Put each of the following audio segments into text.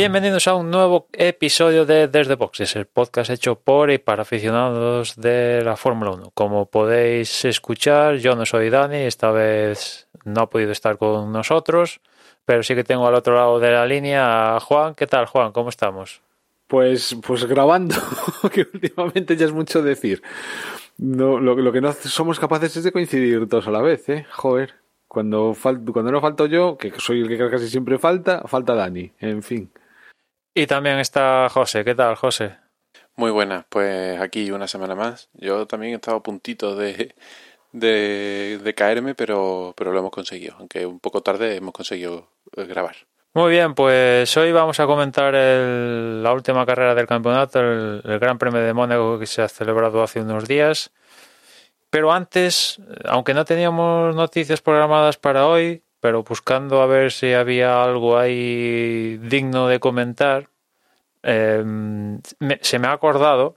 Bienvenidos a un nuevo episodio de Desde Boxes, el podcast hecho por y para aficionados de la Fórmula 1. Como podéis escuchar, yo no soy Dani, esta vez no ha podido estar con nosotros, pero sí que tengo al otro lado de la línea a Juan. ¿Qué tal, Juan? ¿Cómo estamos? Pues, pues grabando, que últimamente ya es mucho decir. No, lo, que no somos capaces es de coincidir todos a la vez, ¿eh? Joder. Cuando, cuando no falto yo, que soy el que casi siempre falta, falta Dani. En fin. Y también está José. ¿Qué tal, José? Muy buenas, pues aquí una semana más. Yo también he estado a puntito de, de, de caerme, pero, pero lo hemos conseguido. Aunque un poco tarde hemos conseguido eh, grabar. Muy bien, pues hoy vamos a comentar el, la última carrera del campeonato, el, el Gran Premio de Mónaco que se ha celebrado hace unos días. Pero antes, aunque no teníamos noticias programadas para hoy, pero buscando a ver si había algo ahí digno de comentar, me, se me ha acordado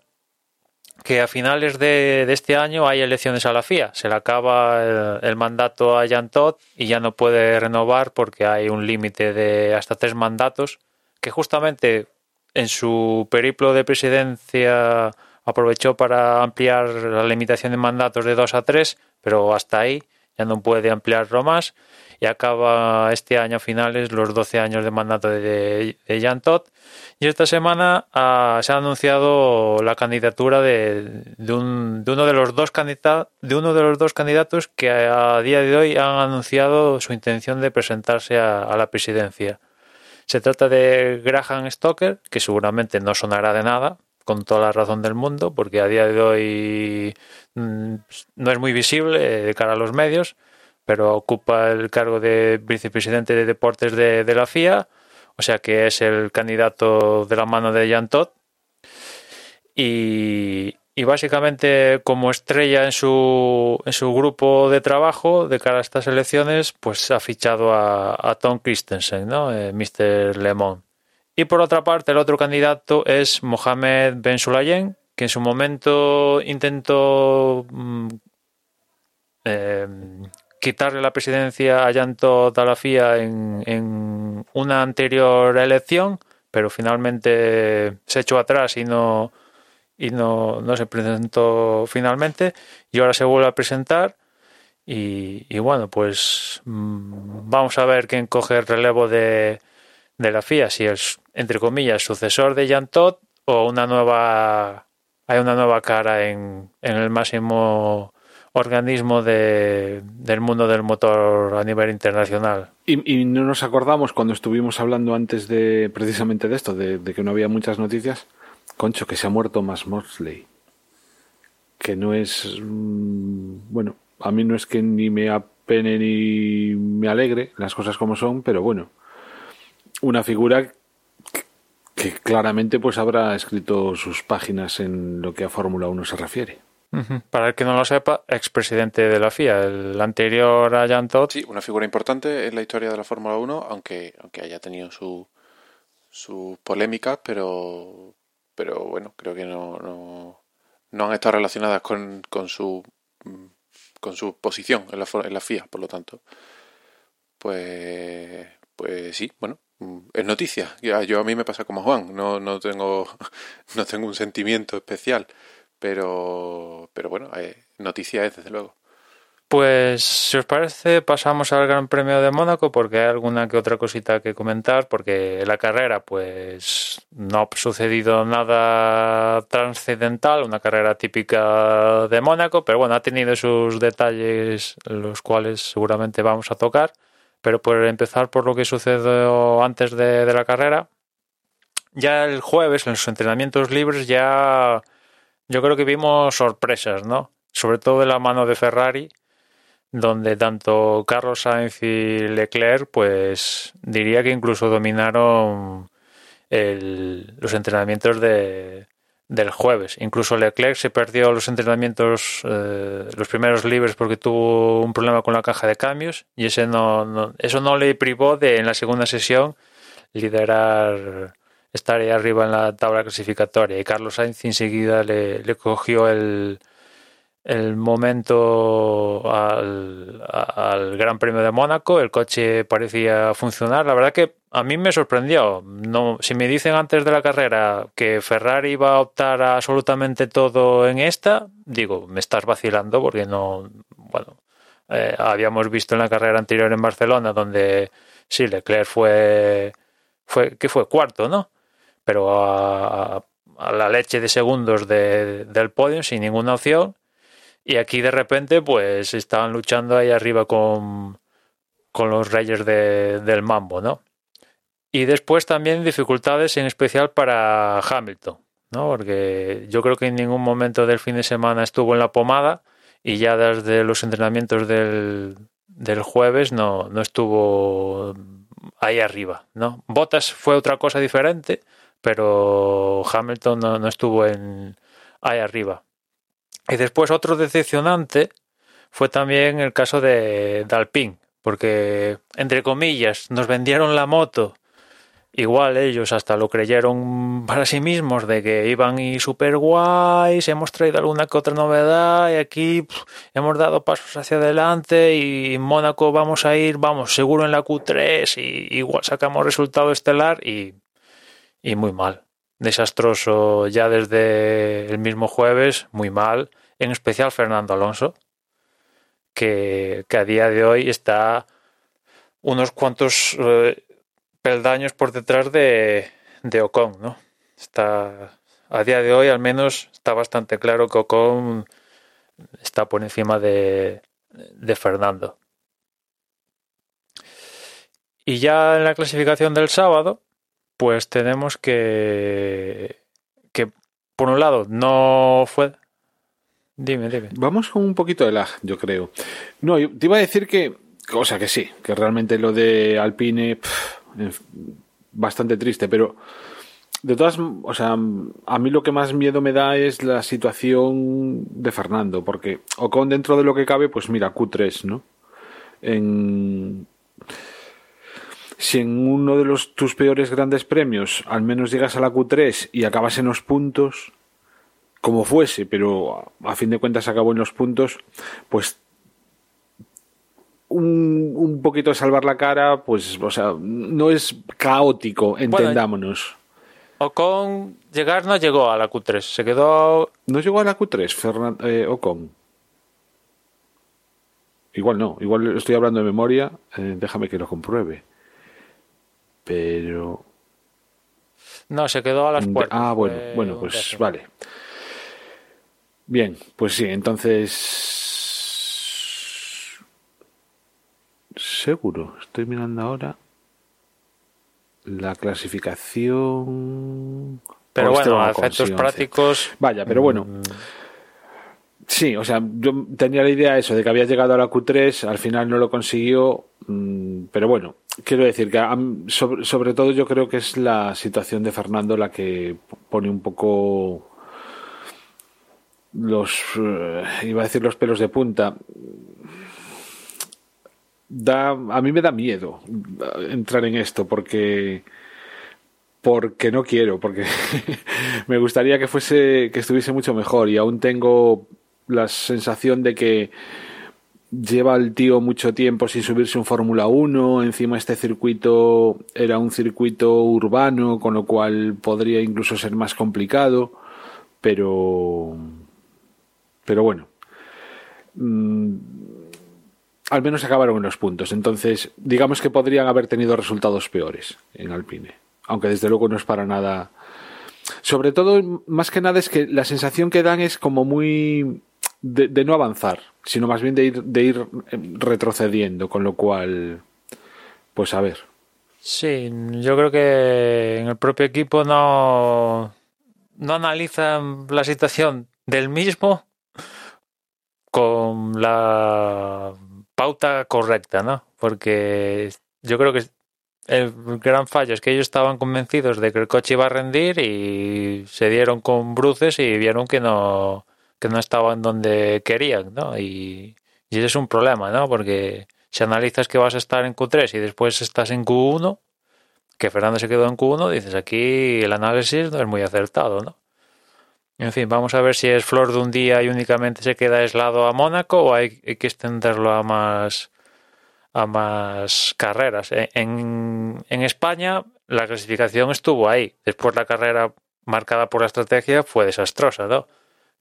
que a finales de, este año hay elecciones a la FIA. Se le acaba el, el mandato a Jan Todt y ya no puede renovar porque hay un límite de hasta tres mandatos que justamente en su periplo de presidencia aprovechó para ampliar la limitación de mandatos de dos a tres, pero hasta ahí ya no puede ampliarlo más y acaba este año a finales los 12 años de mandato de, de Todt. Y esta semana uh, se ha anunciado la candidatura de, de, un, de, uno de, los dos de uno de los dos candidatos que a, día de hoy han anunciado su intención de presentarse a la presidencia. Se trata de Graham Stoker, que seguramente no sonará de nada, con toda la razón del mundo, porque a día de hoy mmm, no es muy visible de cara a los medios, pero ocupa el cargo de vicepresidente de deportes de, la FIA, o sea que es el candidato de la mano de Jan Todt. Y, básicamente como estrella en su, en su grupo de trabajo de cara a estas elecciones, pues ha fichado a, a Tom Christensen, ¿no? Eh, Mr. Lemon. Y por otra parte, el otro candidato es Mohamed Ben Sulayem, que en su momento intentó mm, eh, quitarle la presidencia a Yanto Talafía en, una anterior elección, pero finalmente se echó atrás y no y no, no se presentó finalmente y ahora se vuelve a presentar. Y, bueno pues mmm, vamos a ver quién coge el relevo de, de la FIA, si es entre comillas sucesor de Jan Todt o una nueva hay una nueva cara en, en el máximo organismo de, del mundo del motor a nivel internacional. Y, y, no nos acordamos cuando estuvimos hablando antes de precisamente de esto, de, de, que no había muchas noticias, concho, que se ha muerto más Mosley. Que no es. Mmm, bueno, a mí no es que ni me apene ni me alegre las cosas como son, pero bueno, una figura que claramente pues habrá escrito sus páginas en lo que a Fórmula 1 se refiere. Para el que no lo sepa, expresidente de la FIA, el anterior a Jan Todt. Sí, una figura importante en la historia de la Fórmula 1, aunque, aunque haya tenido su, su polémica, pero, pero bueno, creo que no, no, no han estado relacionadas con, con, su, con su posición en la, en la FIA, por lo tanto. Pues, pues sí, bueno, es noticia. Yo a mí me pasa como Juan, no, no, tengo, no tengo un sentimiento especial pero, pero bueno, eh, noticia es desde luego. Pues si os parece pasamos al Gran Premio de Mónaco porque hay alguna que otra cosita que comentar porque la carrera pues no ha sucedido nada trascendental, una carrera típica de Mónaco, pero bueno, ha tenido sus detalles los cuales seguramente vamos a tocar, pero por empezar por lo que sucedió antes de, la carrera, ya el jueves en los entrenamientos libres ya yo creo que vimos sorpresas, ¿no? Sobre todo de la mano de Ferrari, donde tanto Carlos Sainz y Leclerc, pues diría que incluso dominaron los entrenamientos de, del jueves. Incluso Leclerc se perdió los entrenamientos, eh, los primeros libres porque tuvo un problema con la caja de cambios y ese no, no, eso no le privó de en la segunda sesión liderar estar ahí arriba en la tabla clasificatoria y Carlos Sainz enseguida le, le cogió el, el momento al, al, Gran Premio de Mónaco, el coche parecía funcionar. La verdad que a mí me sorprendió. No, si me dicen antes de la carrera que Ferrari iba a optar absolutamente todo en esta, digo, me estás vacilando porque no, bueno, eh, habíamos visto en la carrera anterior en Barcelona donde sí, Leclerc fue, fue que fue cuarto, ¿no? Pero a, a la leche de segundos de, del podio sin ninguna opción y aquí de repente, pues estaban luchando ahí arriba con, con los reyes de, del mambo, ¿no? Y después también dificultades en especial para Hamilton, ¿no? Porque yo creo que en ningún momento del fin de semana estuvo en la pomada y ya desde los entrenamientos del, del jueves no, no estuvo ahí arriba, ¿no? Bottas fue otra cosa diferente, pero Hamilton no, no estuvo en ahí arriba. Y después otro decepcionante fue también el caso de, de porque, entre comillas, nos vendieron la moto. Igual ellos hasta lo creyeron para sí mismos de que iban y super guays, hemos traído alguna que otra novedad y aquí hemos dado pasos hacia adelante y en Mónaco vamos a ir, vamos, seguro en la Q3 y igual sacamos resultado estelar y, y muy mal. Desastroso ya desde el mismo jueves, muy mal, en especial Fernando Alonso, que, que a día de hoy está unos cuantos eh, peldaños por detrás de, de Ocon, ¿no? Está a día de hoy al menos está bastante claro que Ocon está por encima de, de Fernando. Y ya en la clasificación del sábado, pues tenemos que, que por un lado no fue... Dime, dime. Vamos con un poquito de lag, yo creo. No, te iba a decir que, o sea que sí, que realmente lo de Alpine, bastante triste, pero de todas, o sea, a mí lo que más miedo me da es la situación de Fernando, porque Ocon dentro de lo que cabe, pues mira, Q3, ¿no? En, si en uno de los tus peores grandes premios al menos llegas a la Q3 y acabas en los puntos, como fuese, pero a fin de cuentas acabó en los puntos, pues un, un poquito de salvar la cara, pues, o sea, no es caótico, entendámonos. Bueno, Ocon llegar no llegó a la Q3, se quedó. ¿No llegó a la Q3, Fernand eh, Ocon? Igual no, igual estoy hablando de memoria, eh, déjame que lo compruebe pero no se quedó a las puertas ah bueno bueno pues vale bien pues sí entonces seguro estoy mirando ahora la clasificación pero bueno a efectos prácticos vaya pero bueno. mm. Sí, o sea, yo tenía la idea eso de que había llegado a la Q3, al final no lo consiguió, mmm, pero bueno, quiero decir que sobre, sobre, todo yo creo que es la situación de Fernando la que pone un poco los uh, iba a decir los pelos de punta da a mí me da miedo entrar en esto porque porque no quiero porque me gustaría que fuese que estuviese mucho mejor y aún tengo la sensación de que lleva el tío mucho tiempo sin subirse un Fórmula 1, encima este circuito era un circuito urbano, con lo cual podría incluso ser más complicado, pero pero bueno. Mm, al menos acabaron en los puntos, entonces digamos que podrían haber tenido resultados peores en Alpine, aunque desde luego no es para nada sobre todo, más que nada es que la sensación que dan es como muy de, no avanzar, sino más bien de ir, de ir retrocediendo, con lo cual, pues a ver. Sí, yo creo que en el propio equipo no, no analizan la situación del mismo con la pauta correcta, ¿no? Porque yo creo que el gran fallo es que ellos estaban convencidos de que el coche iba a rendir y se dieron con bruces y vieron que no, que no estaban donde querían, ¿no? Y, y ese es un problema, ¿no? Porque si analizas que vas a estar en Q3 y después estás en Q1, que Fernando se quedó en Q1, dices aquí el análisis no es muy acertado, ¿no? En fin, vamos a ver si es flor de un día y únicamente se queda aislado a Mónaco o hay, que extenderlo a más a más carreras. E, en, en España la clasificación estuvo ahí. Después la carrera marcada por la estrategia fue desastrosa, ¿no?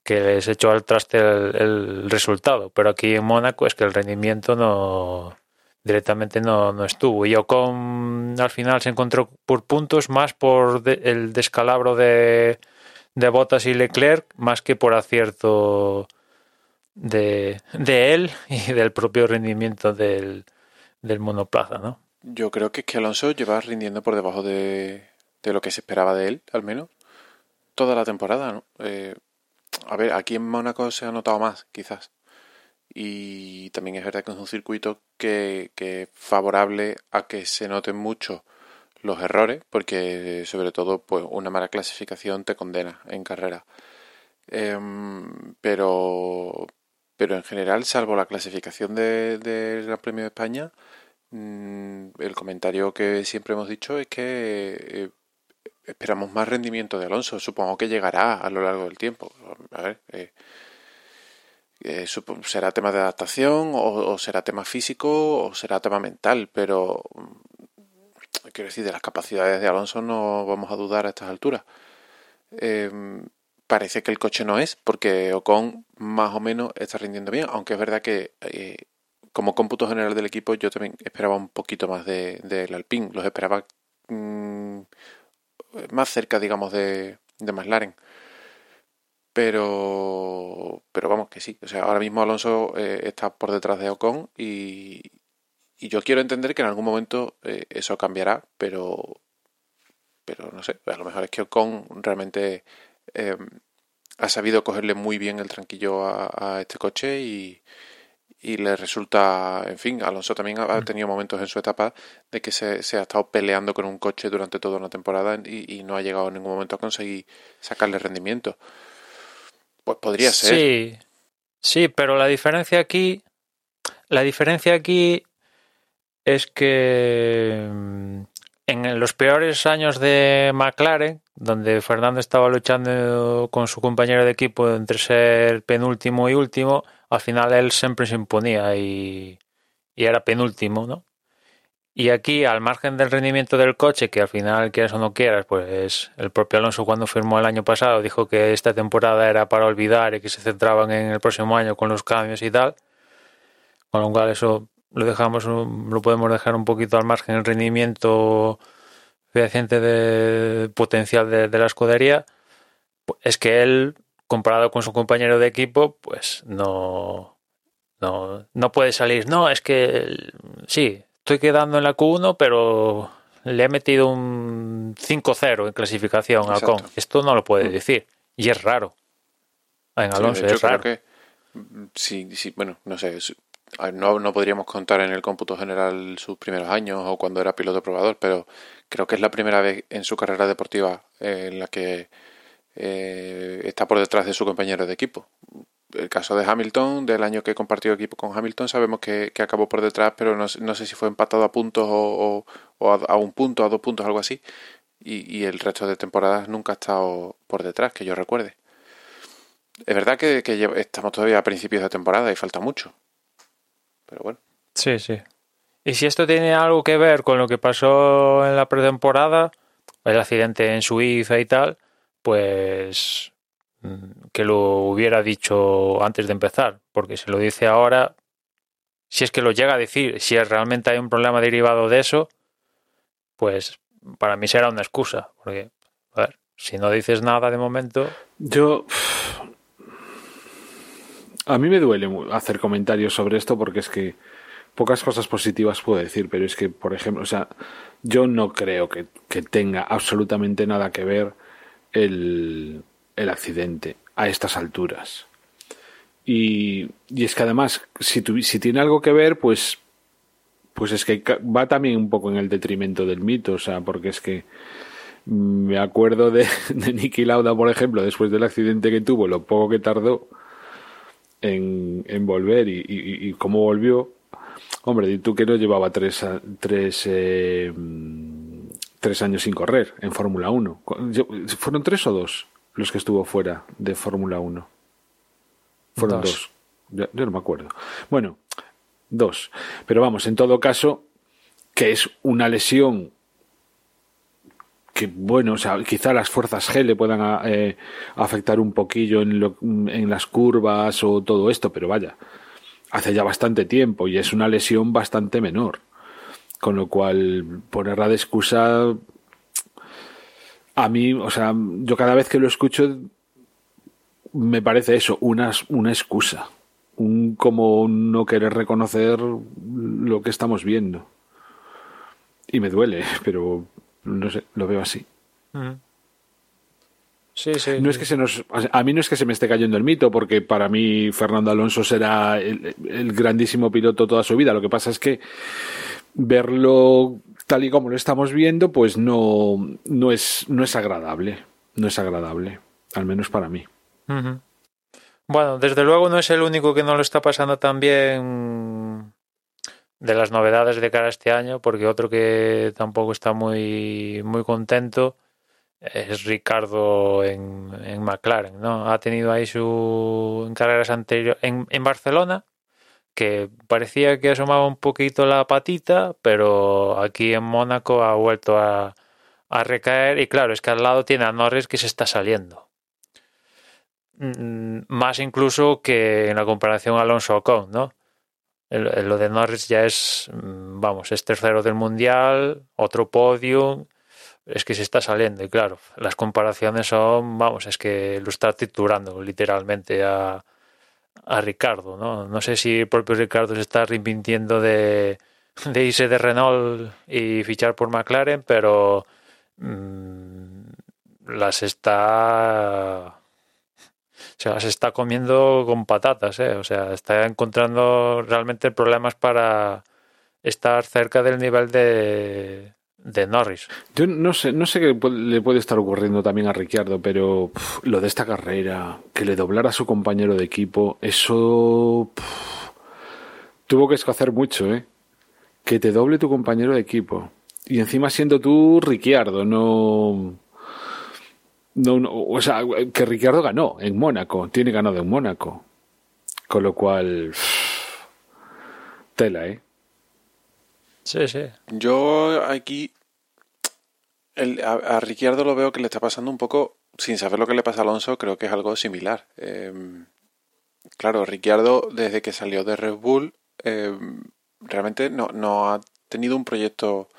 Que les echó al traste el, el resultado. Pero aquí en Mónaco es que el rendimiento no directamente no, no estuvo. Y Ocon al final se encontró por puntos más por de, el descalabro de, de Bottas y Leclerc, más que por acierto de, de él y del propio rendimiento del, del monoplaza, ¿no? Yo creo que es que Alonso lleva rindiendo por debajo de, de lo que se esperaba de él, al menos, toda la temporada, ¿no? Eh, a ver, aquí en Mónaco se ha notado más, quizás. Y también es verdad que es un circuito que, que es favorable a que se noten mucho los errores, porque sobre todo pues una mala clasificación te condena en carrera. Eh, pero, pero en general, salvo la clasificación del de, Gran Premio de España, mmm, el comentario que siempre hemos dicho es que eh, esperamos más rendimiento de Alonso. Supongo que llegará a lo largo del tiempo. A ver, eh, eh, será tema de adaptación o, o, será tema físico o será tema mental, pero mm, quiero decir, de las capacidades de Alonso no vamos a dudar a estas alturas. Eh, parece que el coche no es, porque Ocon más o menos está rindiendo bien, aunque es verdad que eh, como cómputo general del equipo yo también esperaba un poquito más del de, de Alpine, los esperaba mmm, más cerca, digamos, de, de McLaren. Pero, pero vamos que sí, o sea, ahora mismo Alonso eh, está por detrás de Ocon y, y, yo quiero entender que en algún momento eh, eso cambiará, pero, pero no sé, a lo mejor es que Ocon realmente eh, ha sabido cogerle muy bien el tranquillo a, a este coche y, y, le resulta, en fin, Alonso también ha, mm. tenido momentos en su etapa de que se, se, ha estado peleando con un coche durante toda una temporada y, y, no ha llegado en ningún momento a conseguir sacarle rendimiento. Pues podría ser. Sí, sí, pero la diferencia aquí, la diferencia aquí es que mm, en los peores años de McLaren, donde Fernando estaba luchando con su compañero de equipo entre ser penúltimo y último, al final él siempre se imponía y, y era penúltimo, ¿no? Y aquí, al margen del rendimiento del coche, que al final quieras o no quieras, pues el propio Alonso cuando firmó el año pasado dijo que esta temporada era para olvidar y que se centraban en el próximo año con los cambios y tal. Con lo cual eso lo dejamos, lo podemos dejar un poquito al margen el rendimiento fehaciente de potencial de, de, la escudería, es que él, comparado con su compañero de equipo, pues no, no, no puede salir. No, es que sí, estoy quedando en la Q1, pero le he metido un 5-0 en clasificación al Con. Esto no lo puede decir. Y es raro. En Alonso sí, de hecho, es raro. Que, sí, sí, bueno, no sé, no, no, podríamos contar en el cómputo general sus primeros años o cuando era piloto probador, pero creo que es la primera vez en su carrera deportiva eh, en la que eh, está por detrás de su compañero de equipo. El caso de Hamilton, del año que compartió equipo con Hamilton, sabemos que, que acabó por detrás, pero no, no, sé si fue empatado a puntos o, o, o a, un punto, a dos puntos, algo así. Y, y, el resto de temporadas nunca ha estado por detrás, que yo recuerde. Es verdad que estamos todavía a principios de temporada y falta mucho pero bueno. Sí, sí. Y si esto tiene algo que ver con lo que pasó en la pretemporada, el accidente en Suiza y tal, pues mm, que lo hubiera dicho antes de empezar, porque si lo dice ahora, si es que lo llega a decir, si realmente hay un problema derivado de eso, pues para mí será una excusa, porque, a ver, si no dices nada de momento. Yo a mí me duele hacer comentarios sobre esto porque es que pocas cosas positivas puedo decir, pero es que, por ejemplo, o sea, yo no creo que, que tenga absolutamente nada que ver el, el accidente a estas alturas. Y, y, es que además, si, tu, si tiene algo que ver, pues pues es que va también un poco en el detrimento del mito, o sea, porque es que me acuerdo de, de Niki Lauda, por ejemplo, después del accidente que tuvo, lo poco que tardó en, en volver y, y, y, cómo volvió. Hombre, y tú que no llevaba tres, tres, eh, tres años sin correr en Fórmula 1. ¿Fueron tres o dos los que estuvo fuera de Fórmula 1? Fueron dos. dos. yo no me acuerdo. Bueno, dos. Pero vamos, en todo caso, que es una lesión que bueno, o sea, quizá las fuerzas G le puedan eh, afectar un poquillo en, lo, en las curvas o todo esto, pero vaya, hace ya bastante tiempo y es una lesión bastante menor. Con lo cual, ponerla de excusa, a mí, o sea, yo cada vez que lo escucho, me parece eso, una, una excusa. Un como no querer reconocer lo que estamos viendo. Y me duele, pero no sé, lo veo así. Sí, sí. No es que se nos, a mí no es que se me esté cayendo el mito, porque para mí Fernando Alonso será el, el, grandísimo piloto toda su vida. Lo que pasa es que verlo tal y como lo estamos viendo, pues no, no, es, no es agradable. No es agradable, al menos para mí. Uh -huh. Bueno, desde luego no es el único que no lo está pasando tan bien de las novedades de cara a este año, porque otro que tampoco está muy, muy contento es Ricardo en, en McLaren, ¿no? Ha tenido ahí su en carreras anteriores en, en Barcelona, que parecía que asomaba un poquito la patita, pero aquí en Mónaco ha vuelto a, a recaer y claro, es que al lado tiene a Norris que se está saliendo. Más incluso que en la comparación Alonso Ocon, ¿no? Lo de Norris ya es, vamos, es tercero del mundial, otro podium, es que se está saliendo. Y claro, las comparaciones son, vamos, es que lo está triturando literalmente a, a Ricardo, ¿no? No sé si el propio Ricardo se está arrepintiendo de, irse de Renault y fichar por McLaren, pero mmm, las está se está comiendo con patatas, ¿eh? o sea, está encontrando realmente problemas para estar cerca del nivel de, de Norris. Yo no sé, no sé qué le puede estar ocurriendo también a Ricciardo, pero lo de esta carrera, que le doblara su compañero de equipo, eso tuvo que escocer mucho, ¿eh? Que te doble tu compañero de equipo. Y encima siendo tú Ricciardo, no no, no, o sea, que Ricciardo ganó en Mónaco, tiene ganado en Mónaco. Con lo cual, tela, ¿eh? Sí, sí. Yo aquí el, a, a, Ricciardo lo veo que le está pasando un poco, sin saber lo que le pasa a Alonso, creo que es algo similar. Eh, claro, Ricciardo desde que salió de Red Bull eh, realmente no, no ha tenido un proyecto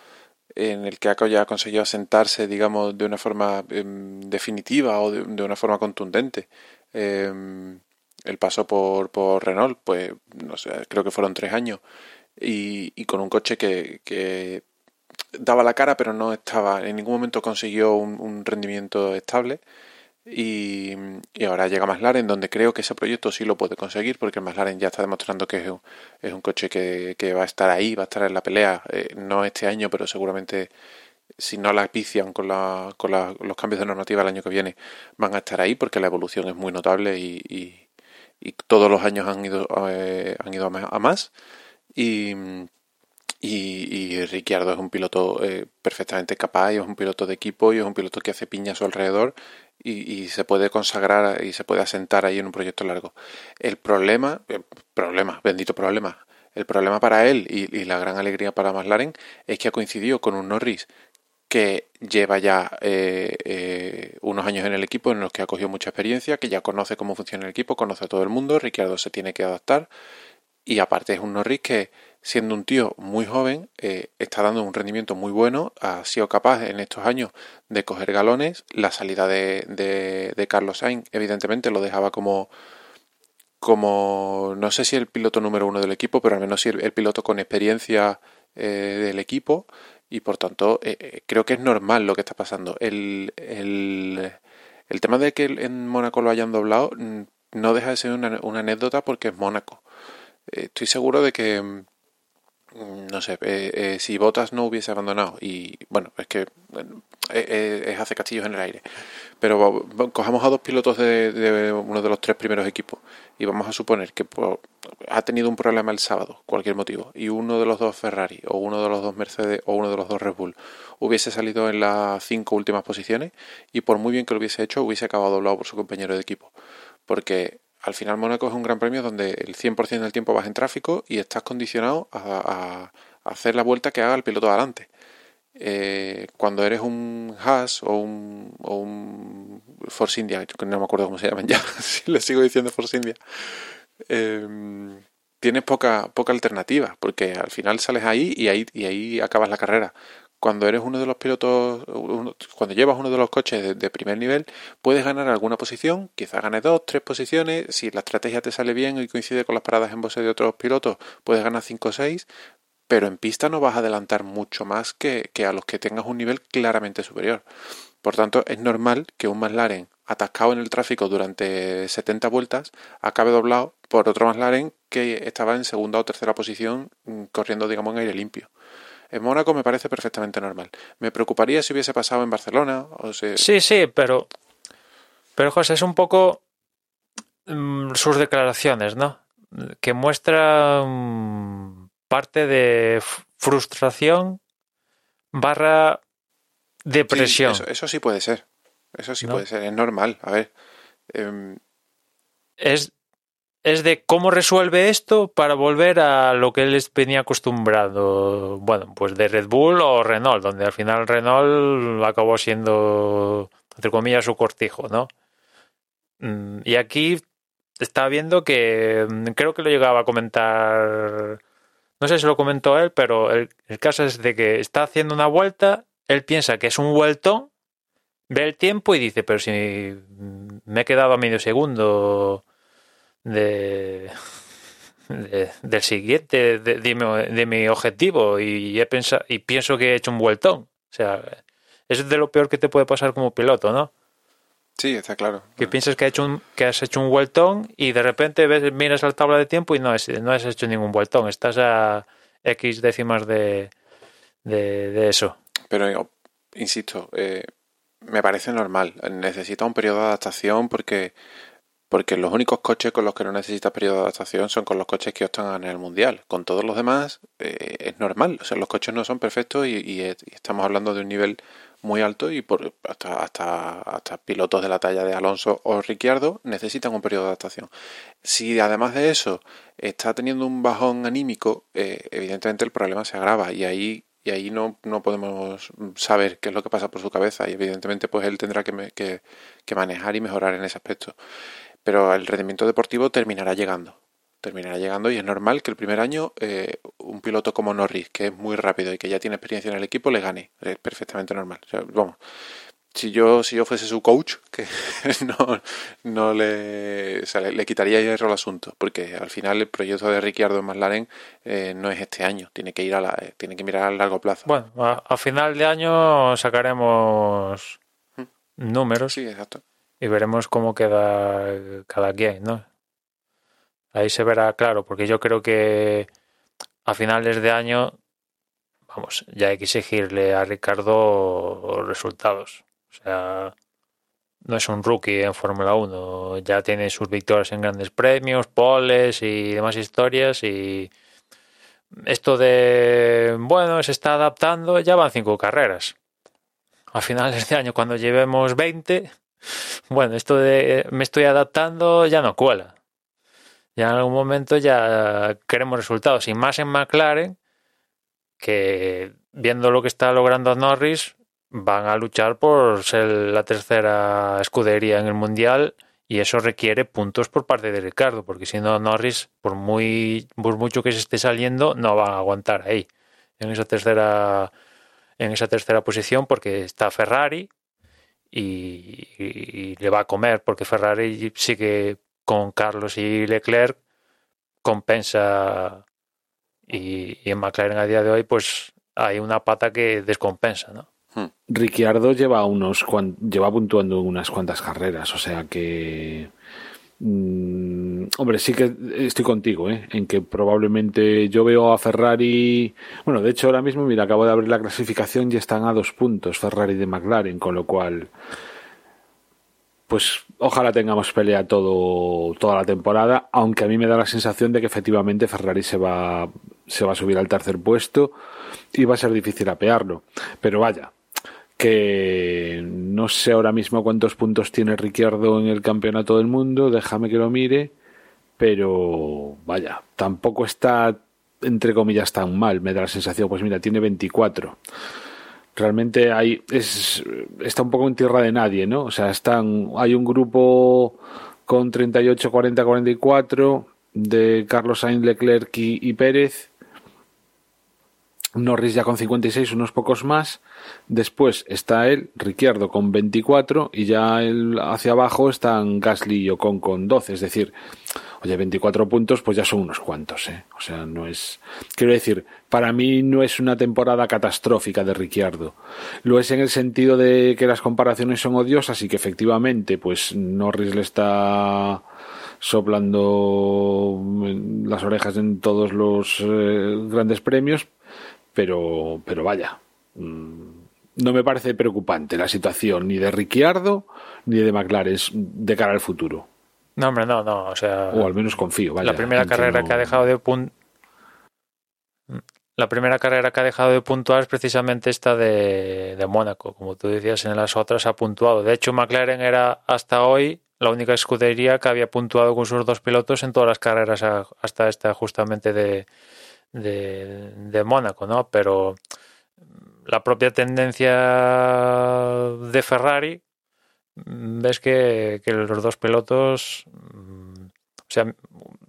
en el que ya ha conseguido asentarse, digamos, de una forma eh, definitiva o de, una forma contundente. El paso por, por Renault, pues, no sé, creo que fueron tres años. Y, y con un coche que, que, daba la cara, pero no estaba, en ningún momento consiguió un rendimiento estable. Y, ahora llega McLaren, donde creo que ese proyecto sí lo puede conseguir, porque McLaren ya está demostrando que es un, es un coche que, va a estar ahí, va a estar en la pelea, eh, no este año, pero seguramente si no la pician con, la, con la, los cambios de normativa el año que viene, van a estar ahí, porque la evolución es muy notable y, y, y todos los años han ido, eh, han ido a más. Y, y, Ricciardo es un piloto eh, perfectamente capaz y es un piloto de equipo y es un piloto que hace piña a su alrededor y, y, se puede consagrar y se puede asentar ahí en un proyecto largo. El problema, eh, problema, bendito problema, el problema para él y, la gran alegría para McLaren es que ha coincidido con un Norris que lleva ya eh, eh, unos años en el equipo en los que ha cogido mucha experiencia, que ya conoce cómo funciona el equipo, conoce a todo el mundo, Ricciardo se tiene que adaptar y aparte es un Norris que siendo un tío muy joven, eh, está dando un rendimiento muy bueno, ha sido capaz en estos años de coger galones, la salida de, de, Carlos Sainz evidentemente lo dejaba como, como, no sé si el piloto número uno del equipo, pero al menos el, piloto con experiencia eh, del equipo y por tanto eh, creo que es normal lo que está pasando. El, el, el tema de que en Mónaco lo hayan doblado mm, no deja de ser una, una anécdota porque es Mónaco. Estoy seguro de que mm, no sé, eh, eh, si Botas no hubiese abandonado y bueno, es que eh, es hace castillos en el aire, pero cojamos a dos pilotos de, uno de los tres primeros equipos y vamos a suponer que ha tenido un problema el sábado, cualquier motivo, y uno de los dos Ferrari o uno de los dos Mercedes o uno de los dos Red Bull hubiese salido en las cinco últimas posiciones y por muy bien que lo hubiese hecho hubiese acabado doblado por su compañero de equipo, porque al final Mónaco es un gran premio donde el 100% del tiempo vas en tráfico y estás condicionado a, hacer la vuelta que haga el piloto adelante. Eh, cuando eres un Haas o un, o un Force India, no me acuerdo cómo se llaman ya, si le sigo diciendo Force India, eh, tienes poca, poca alternativa, porque al final sales ahí y ahí, y ahí acabas la carrera cuando eres uno de los pilotos, cuando llevas uno de los coches de, primer nivel, puedes ganar alguna posición, quizás ganes dos, tres posiciones, si la estrategia te sale bien y coincide con las paradas en base de otros pilotos, puedes ganar cinco o seis, pero en pista no vas a adelantar mucho más que, a los que tengas un nivel claramente superior. Por tanto, es normal que un McLaren atascado en el tráfico durante 70 vueltas acabe doblado por otro McLaren que estaba en segunda o tercera posición mm, corriendo, digamos, en aire limpio. En Mónaco me parece perfectamente normal. Me preocuparía si hubiese pasado en Barcelona. O Sí, sí, pero. Pero José, es un poco mm, sus declaraciones, ¿no? Que muestra parte de frustración barra depresión. eso, sí puede ser. Eso sí puede ser. Es normal. A ver. Em, es es de cómo resuelve esto para volver a lo que él venía acostumbrado. Bueno, pues de Red Bull o Renault, donde al final Renault acabó siendo, entre comillas, su cortijo, ¿no? Mm, y aquí está viendo que mm, creo que lo llegaba a comentar. No sé si lo comentó él, pero el, el caso es de que está haciendo una vuelta, él piensa que es un vuelto, ve el tiempo y dice, pero si me he quedado a medio segundo de, del siguiente, de, mi, objetivo y, he pensado, y pienso que he hecho un vueltón. O sea, es de lo peor que te puede pasar como piloto, ¿no? Sí, está claro. Que piensas que, hecho un, que has hecho un vueltón y de repente ves, miras la tabla de tiempo y no, es, no has hecho ningún vueltón. Estás a X décimas de, de, eso. Pero, insisto, eh, me parece normal. Necesita un periodo de adaptación porque porque los únicos coches con los que no necesitas periodo de adaptación son con los coches que optan en el mundial. Con todos los demás eh, es normal, o sea, los coches no son perfectos y, estamos hablando de un nivel muy alto y por, hasta, hasta, hasta pilotos de la talla de Alonso o Ricciardo necesitan un periodo de adaptación. Si además de eso está teniendo un bajón anímico, eh, evidentemente el problema se agrava y ahí y ahí no, no podemos saber qué es lo que pasa por su cabeza y evidentemente pues él tendrá que, que, que manejar y mejorar en ese aspecto pero el rendimiento deportivo terminará llegando. Terminará llegando y es normal que el primer año eh, un piloto como Norris, que es muy rápido y que ya tiene experiencia en el equipo, le gane. Es perfectamente normal. vamos, si yo, si yo fuese su coach, que no, no le, le, quitaría hierro al asunto, porque al final el proyecto de Ricciardo en McLaren eh, no es este año, tiene que ir a la, tiene que mirar a largo plazo. Bueno, a, final de año sacaremos mm. números. Sí, exacto y veremos cómo queda cada quien, ¿no? Ahí se verá claro, porque yo creo que a finales de año, vamos, ya hay que exigirle a Ricardo resultados. O sea, no es un rookie en Fórmula 1, ya tiene sus victorias en grandes premios, poles y demás historias y esto de, bueno, se está adaptando, ya van cinco carreras. A finales de año, cuando llevemos 20, bueno, esto de me estoy adaptando ya no cuela. Ya en algún momento ya queremos resultados. Y más en McLaren, que viendo lo que está logrando Norris, van a luchar por ser la tercera escudería en el Mundial y eso requiere puntos por parte de Ricardo, porque si no Norris, por muy por mucho que se esté saliendo, no va a aguantar ahí en esa tercera en esa tercera posición porque está Ferrari, y, le va a comer porque Ferrari sigue con Carlos y Leclerc compensa y, en McLaren a día de hoy pues hay una pata que descompensa, ¿no? Hmm. Ricciardo lleva unos lleva puntuando unas cuantas carreras, o sea que Mm, hombre, sí que estoy contigo, ¿eh? en que probablemente yo veo a Ferrari. Bueno, de hecho, ahora mismo, mira, acabo de abrir la clasificación y están a dos puntos Ferrari de McLaren, con lo cual. Pues ojalá tengamos pelea todo, toda la temporada, aunque a mí me da la sensación de que efectivamente Ferrari se va, se va a subir al tercer puesto y va a ser difícil apearlo. Pero vaya, que no sé ahora mismo cuántos puntos tiene Ricciardo en el campeonato del mundo, déjame que lo mire, pero vaya, tampoco está entre comillas tan mal, me da la sensación, pues mira, tiene 24. Realmente hay es está un poco en tierra de nadie, ¿no? O sea, están hay un grupo con 38, 40, 44 de Carlos Sainz, Leclerc y, y Pérez Norris ya con 56, unos pocos más. Después está él, Ricciardo, con 24. Y ya hacia abajo están Gasly y Ocon con 12. Es decir, oye, 24 puntos, pues ya son unos cuantos. ¿eh? O sea, no es. Quiero decir, para mí no es una temporada catastrófica de Ricciardo. Lo es en el sentido de que las comparaciones son odiosas y que efectivamente, pues Norris le está soplando las orejas en todos los eh, grandes premios, pero, pero vaya, mm, no me parece preocupante la situación ni de Ricciardo ni de McLaren de cara al futuro. No, hombre, no, no, o sea... O al menos confío, vaya. La primera carrera que, ha dejado de pun... La primera carrera que ha dejado de puntuar es precisamente esta de, de Mónaco. Como tú decías, en las otras ha puntuado. De hecho, McLaren era hasta hoy la única escudería que había puntuado con sus dos pilotos en todas las carreras hasta esta justamente de, de, de Mónaco, ¿no? Pero la propia tendencia de Ferrari, ves que, que los dos pilotos, o sea,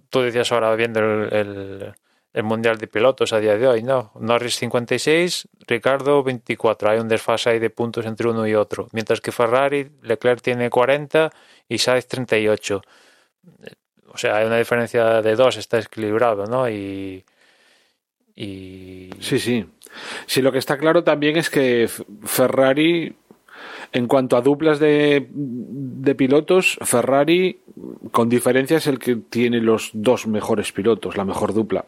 tú decías ahora viendo el, el, Mundial de Pilotos a día de hoy, ¿no? Norris 56, Ricardo 24, hay un desfase ahí de puntos entre uno y otro, mientras que Ferrari, Leclerc tiene 40 y Sainz 38. O sea, hay una diferencia de dos, está equilibrado, ¿no? Y, y... Sí, sí. Sí, lo que está claro también es que Ferrari, en cuanto a duplas de, de pilotos, Ferrari con diferencia es el que tiene los dos mejores pilotos, la mejor dupla.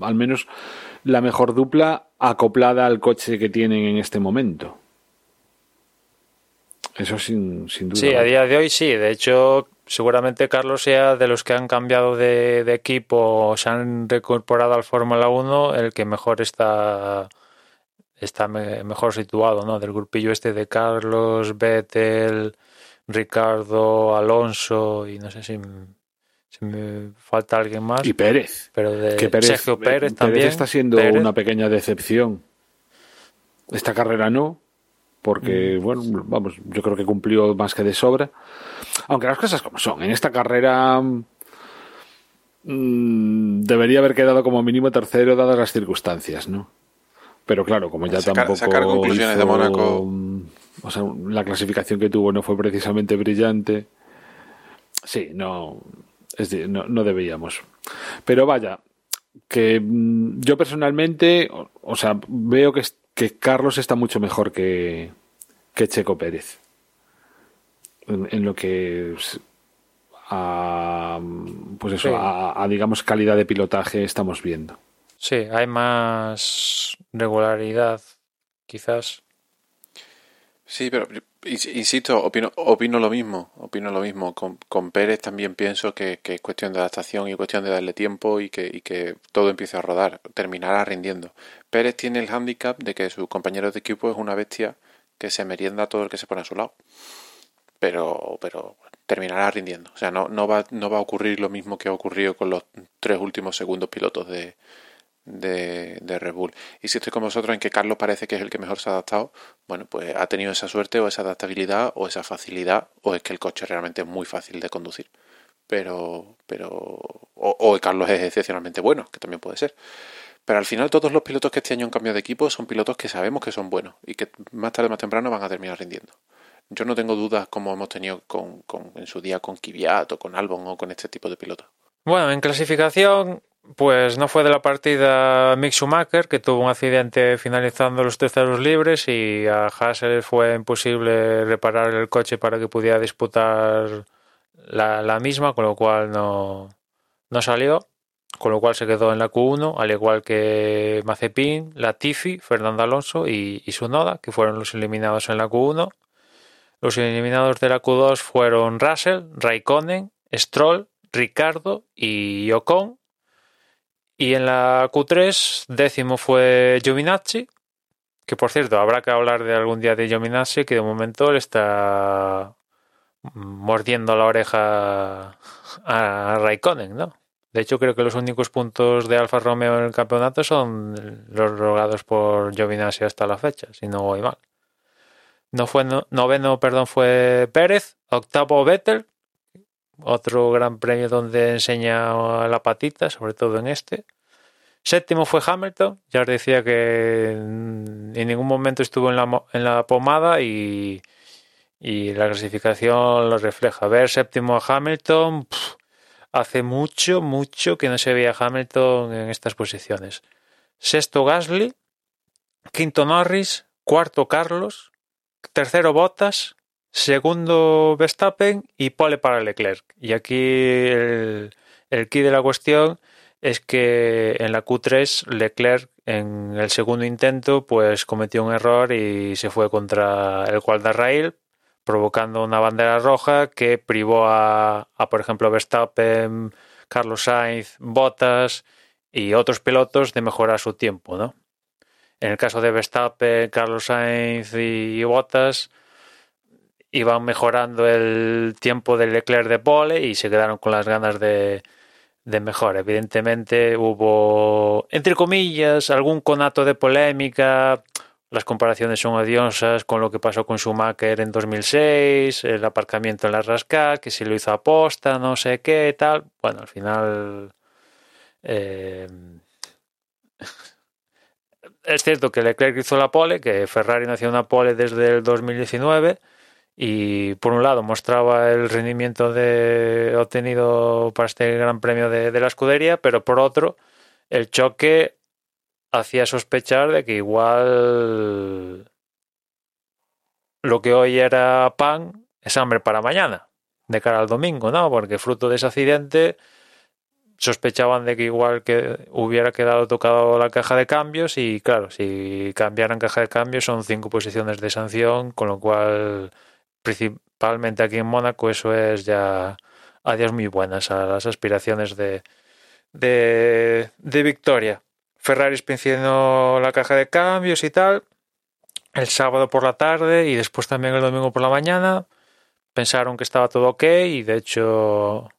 Al menos la mejor dupla acoplada al coche que tienen en este momento. Eso sin, sin duda. Sí, a día de hoy sí. De hecho, seguramente Carlos sea de los que han cambiado de, equipo o se han reincorporado al Fórmula 1 el que mejor está está mejor situado, ¿no? Del grupillo este de Carlos, Vettel, Ricardo, Alonso y no sé si, me falta alguien más. Y Pérez. Pero de que Pérez, Sergio Pérez, también. está siendo una pequeña decepción. Esta carrera no, porque, mm. bueno, vamos, yo creo que cumplió más que de sobra. Aunque las cosas como son, en esta carrera mm, debería haber quedado como mínimo tercero dadas las circunstancias, ¿no? Pero claro, como ya tampoco sacar conclusiones de Mónaco. O sea, la clasificación que tuvo no fue precisamente brillante. Sí, no, es no, no debíamos. Pero vaya, que mm, yo personalmente, o, sea, veo que, que Carlos está mucho mejor que, que Checo Pérez. En, lo que a, pues eso, a, digamos calidad de pilotaje estamos viendo. Sí, hay más regularidad, quizás. Sí, pero insisto, opino, opino lo mismo, opino lo mismo. Con, con Pérez también pienso que, que, es cuestión de adaptación y cuestión de darle tiempo y que, y que todo empiece a rodar, terminará rindiendo. Pérez tiene el hándicap de que su compañero de equipo es una bestia que se merienda todo el que se pone a su lado. Pero, pero terminará rindiendo. O sea, no, no, va, no va a ocurrir lo mismo que ha ocurrido con los tres últimos segundos pilotos de, de, de, Red Bull. Y si estoy con vosotros en que Carlos parece que es el que mejor se ha adaptado, bueno, pues ha tenido esa suerte o esa adaptabilidad o esa facilidad, o es que el coche realmente es muy fácil de conducir. Pero, pero, o, Carlos es excepcionalmente bueno, que también puede ser. Pero al final todos los pilotos que este año han cambiado de equipo son pilotos que sabemos que son buenos y que más tarde o más temprano van a terminar rindiendo. Yo no tengo dudas como hemos tenido con, con, en su día con Kvyat o con Albon o con este tipo de pilotos. Bueno, en clasificación, pues no fue de la partida Mick Schumacher, que tuvo un accidente finalizando los terceros libres y a Hassel fue imposible reparar el coche para que pudiera disputar la, misma, con lo cual no, no salió, con lo cual se quedó en la Q1, al igual que Mazepin, Latifi, Fernando Alonso y, y Sunoda, que fueron los eliminados en la Q1. Los eliminados de la Q2 fueron Russell, Raikkonen, Stroll, Ricardo y Ocon. Y en la Q3, décimo fue Giovinazzi, que por cierto, habrá que hablar de algún día de Giovinazzi, que de momento le está mordiendo la oreja a Raikkonen, ¿no? De hecho, creo que los únicos puntos de Alfa Romeo en el campeonato son los rogados por Giovinazzi hasta la fecha, si no voy mal. No fue no, noveno, perdón, fue Pérez, octavo Vettel, otro gran premio donde enseña la patita, sobre todo en este. Séptimo fue Hamilton, ya os decía que en ningún momento estuvo en la, en la pomada y, y, la clasificación lo refleja. Ver séptimo a Hamilton, hace mucho, mucho que no se veía Hamilton en estas posiciones. Sexto Gasly, quinto Norris, cuarto Carlos, tercero Bottas, segundo Verstappen y pole para Leclerc. Y aquí el, el key de la cuestión es que en la Q3 Leclerc en el segundo intento pues cometió un error y se fue contra el guardarrail provocando una bandera roja que privó a, a por ejemplo Verstappen, Carlos Sainz, Bottas y otros pilotos de mejorar su tiempo, ¿no? En el caso de Verstappen, Carlos Sainz y, Bottas iban mejorando el tiempo del Leclerc de pole y se quedaron con las ganas de, de mejor. Evidentemente hubo, entre comillas, algún conato de polémica. Las comparaciones son odiosas con lo que pasó con Schumacher en 2006, el aparcamiento en la rasca, que si lo hizo aposta, no sé qué, tal. Bueno, al final... Eh, es cierto que Leclerc hizo la pole, que Ferrari no hacía una pole desde el 2019 y por un lado mostraba el rendimiento de, obtenido para este gran premio de, de, la escudería, pero por otro el choque hacía sospechar de que igual lo que hoy era pan es hambre para mañana, de cara al domingo, ¿no? Porque fruto de ese accidente sospechaban de que igual que hubiera quedado tocado la caja de cambios y claro, si cambiaran caja de cambios son cinco posiciones de sanción, con lo cual principalmente aquí en Mónaco, eso es ya adiós muy buenas a las aspiraciones de, de, victoria. Ferrari pensionó la caja de cambios y tal el sábado por la tarde y después también el domingo por la mañana. Pensaron que estaba todo ok y de hecho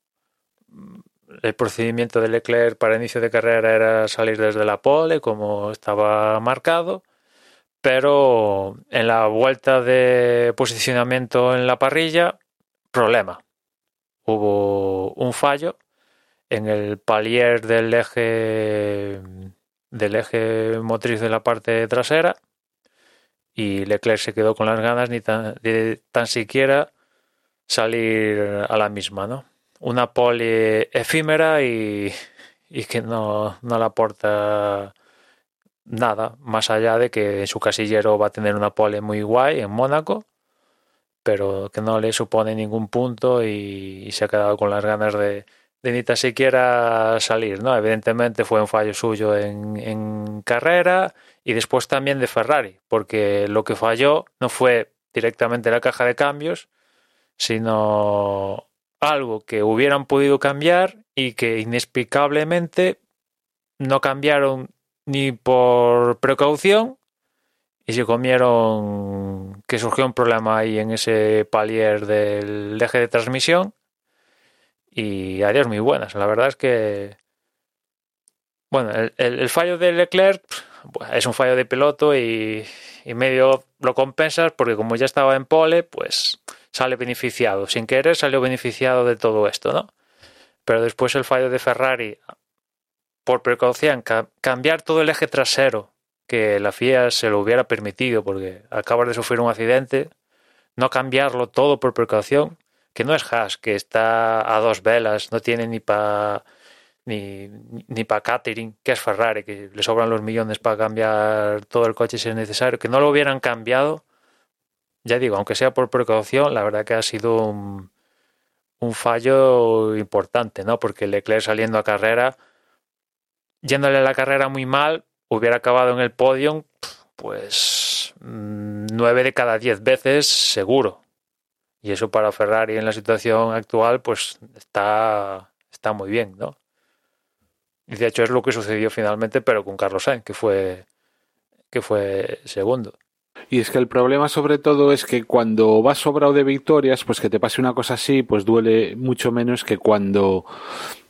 el procedimiento de Leclerc para inicio de carrera era salir desde la pole como estaba marcado pero en la vuelta de posicionamiento en la parrilla, problema. Hubo un fallo en el palier del eje del eje motriz de la parte trasera y Leclerc se quedó con las ganas ni tan, de tan siquiera salir a la misma, ¿no? Una poli efímera y, y que no, no la aporta nada, más allá de que su casillero va a tener una pole muy guay en Mónaco, pero que no le supone ningún punto y, se ha quedado con las ganas de, ni tan siquiera salir, ¿no? Evidentemente fue un fallo suyo en carrera y después también de Ferrari, porque lo que falló no fue directamente la caja de cambios, sino algo que hubieran podido cambiar y que inexplicablemente no cambiaron ni por precaución y se comieron que surgió un problema ahí en ese palier del eje de transmisión y adiós muy buenas. La verdad es que bueno, el, fallo de Leclerc es un fallo de piloto y, y, medio lo compensas porque como ya estaba en pole, pues sale beneficiado. Sin querer salió beneficiado de todo esto, ¿no? Pero después el fallo de Ferrari por precaución, ca cambiar todo el eje trasero, que la FIA se lo hubiera permitido porque acabas de sufrir un accidente, no cambiarlo todo por precaución, que no es Haas, que está a dos velas, no tiene ni para ni, ni para catering, que es Ferrari, que le sobran los millones para cambiar todo el coche si es necesario, que no lo hubieran cambiado, ya digo, aunque sea por precaución, la verdad que ha sido un, un fallo importante, ¿no? Porque Leclerc saliendo a carrera, yéndole la carrera muy mal, hubiera acabado en el podio, pues nueve de cada diez veces seguro. Y eso para Ferrari en la situación actual, pues está, está muy bien, ¿no? Y de hecho es lo que sucedió finalmente, pero con Carlos Sainz, que fue, que fue segundo. Y es que el problema sobre todo es que cuando vas sobrado de victorias, pues que te pase una cosa así, pues duele mucho menos que cuando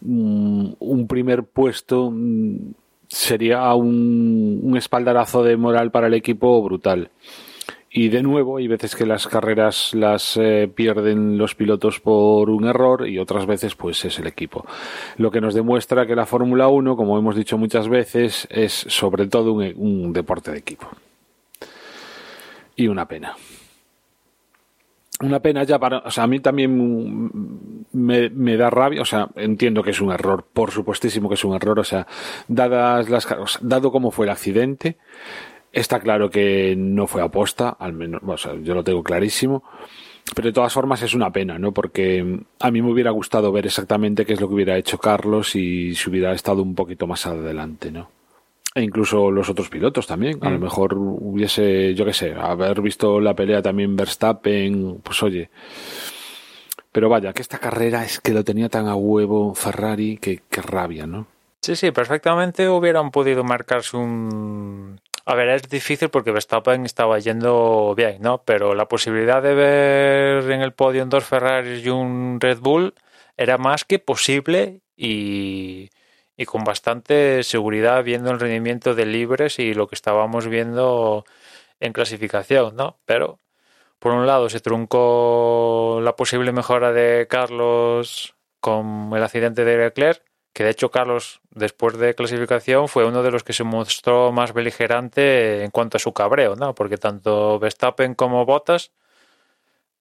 mm, un primer puesto mm, sería un, un espaldarazo de moral para el equipo brutal. Y de nuevo, hay veces que las carreras las eh, pierden los pilotos por un error y otras veces pues es el equipo. Lo que nos demuestra que la Fórmula 1, como hemos dicho muchas veces, es sobre todo un, un deporte de equipo. Y una pena. Una pena ya para... O sea, a mí también me, me da rabia, o sea, entiendo que es un error, por supuestísimo que es un error, o sea, dadas las... O dado cómo fue el accidente, Está claro que no fue aposta, al menos, o sea, yo lo tengo clarísimo. Pero de todas formas es una pena, ¿no? Porque a mí me hubiera gustado ver exactamente qué es lo que hubiera hecho Carlos y si hubiera estado un poquito más adelante, ¿no? E incluso los otros pilotos también. A lo mejor hubiese, yo qué sé, haber visto la pelea también Verstappen, pues oye. Pero vaya, que esta carrera es que lo tenía tan a huevo Ferrari que, que rabia, ¿no? Sí, sí, perfectamente hubieran podido marcarse un, a ver, es difícil porque Verstappen estaba yendo bien, ¿no? Pero la posibilidad de ver en el podio dos Ferraris y un Red Bull era más que posible y, y con bastante seguridad viendo el rendimiento de libres y lo que estábamos viendo en clasificación, ¿no? Pero por un lado se truncó la posible mejora de Carlos con el accidente de Leclerc que de hecho Carlos, después de clasificación, fue uno de los que se mostró más beligerante en cuanto a su cabreo, ¿no? Porque tanto Verstappen como Bottas,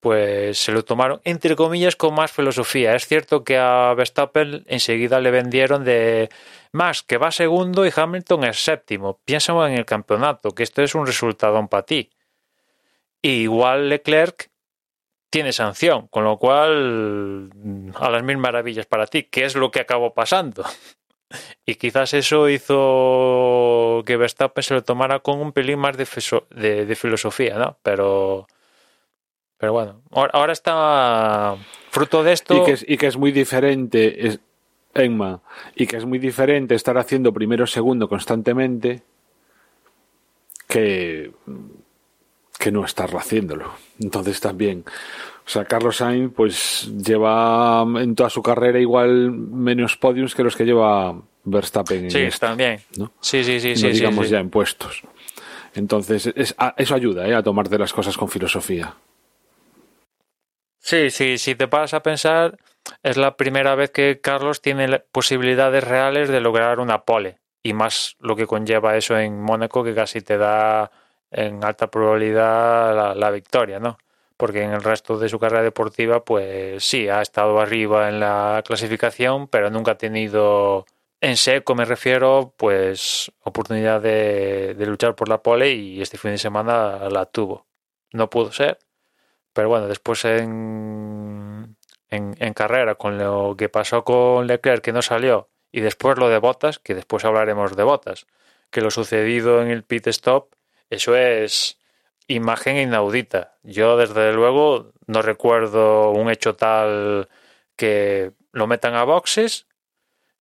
pues se lo tomaron, entre comillas, con más filosofía. Es cierto que a Verstappen enseguida le vendieron de más, que va segundo y Hamilton es séptimo. Piensa en el campeonato, que esto es un resultado para ti. Igual Leclerc tiene sanción, con lo cual a las mil maravillas para ti, ¿qué es lo que acabó pasando? Y quizás eso hizo que Verstappen se lo tomara con un pelín más de filosofía, ¿no? Pero, pero bueno, ahora está fruto de esto. Y que es, y que es muy diferente, es, Emma, y que es muy diferente estar haciendo primero segundo constantemente que que no estarlo haciéndolo. Entonces también, o sea, Carlos Sainz pues lleva en toda su carrera igual menos podiums que los que lleva Verstappen. En sí, esta, también. ¿no? Sí, sí, sí. no sí, digamos sí, ya en puestos. Entonces, es, a, eso ayuda ¿eh? a tomarte las cosas con filosofía. Sí, sí, si te paras a pensar, es la primera vez que Carlos tiene posibilidades reales de lograr una pole. Y más lo que conlleva eso en Mónaco, que casi te da en alta probabilidad la, la, victoria, ¿no? Porque en el resto de su carrera deportiva, pues sí, ha estado arriba en la clasificación, pero nunca ha tenido en seco, me refiero, pues oportunidad de, de luchar por la pole y este fin de semana la tuvo. No pudo ser, pero bueno, después en, en, carrera, con lo que pasó con Leclerc, que no salió, y después lo de Botas, que después hablaremos de Botas, que lo sucedido en el pit stop eso es imagen inaudita. Yo, desde luego, no recuerdo un hecho tal que lo metan a boxes,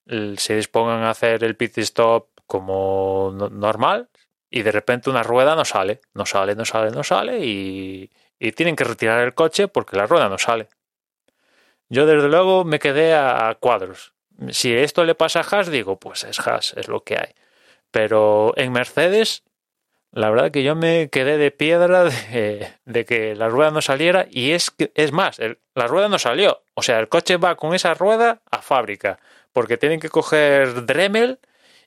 se dispongan a hacer el pit stop como normal y de repente una rueda no sale, no sale, no sale, no sale y, y tienen que retirar el coche porque la rueda no sale. Yo, desde luego, me quedé a cuadros. Si esto le pasa a Haas, digo, pues es Haas, es lo que hay. Pero en Mercedes la verdad que yo me quedé de piedra de, que la rueda no saliera y es que es más, la rueda no salió. O sea, el coche va con esa rueda a fábrica porque tienen que coger Dremel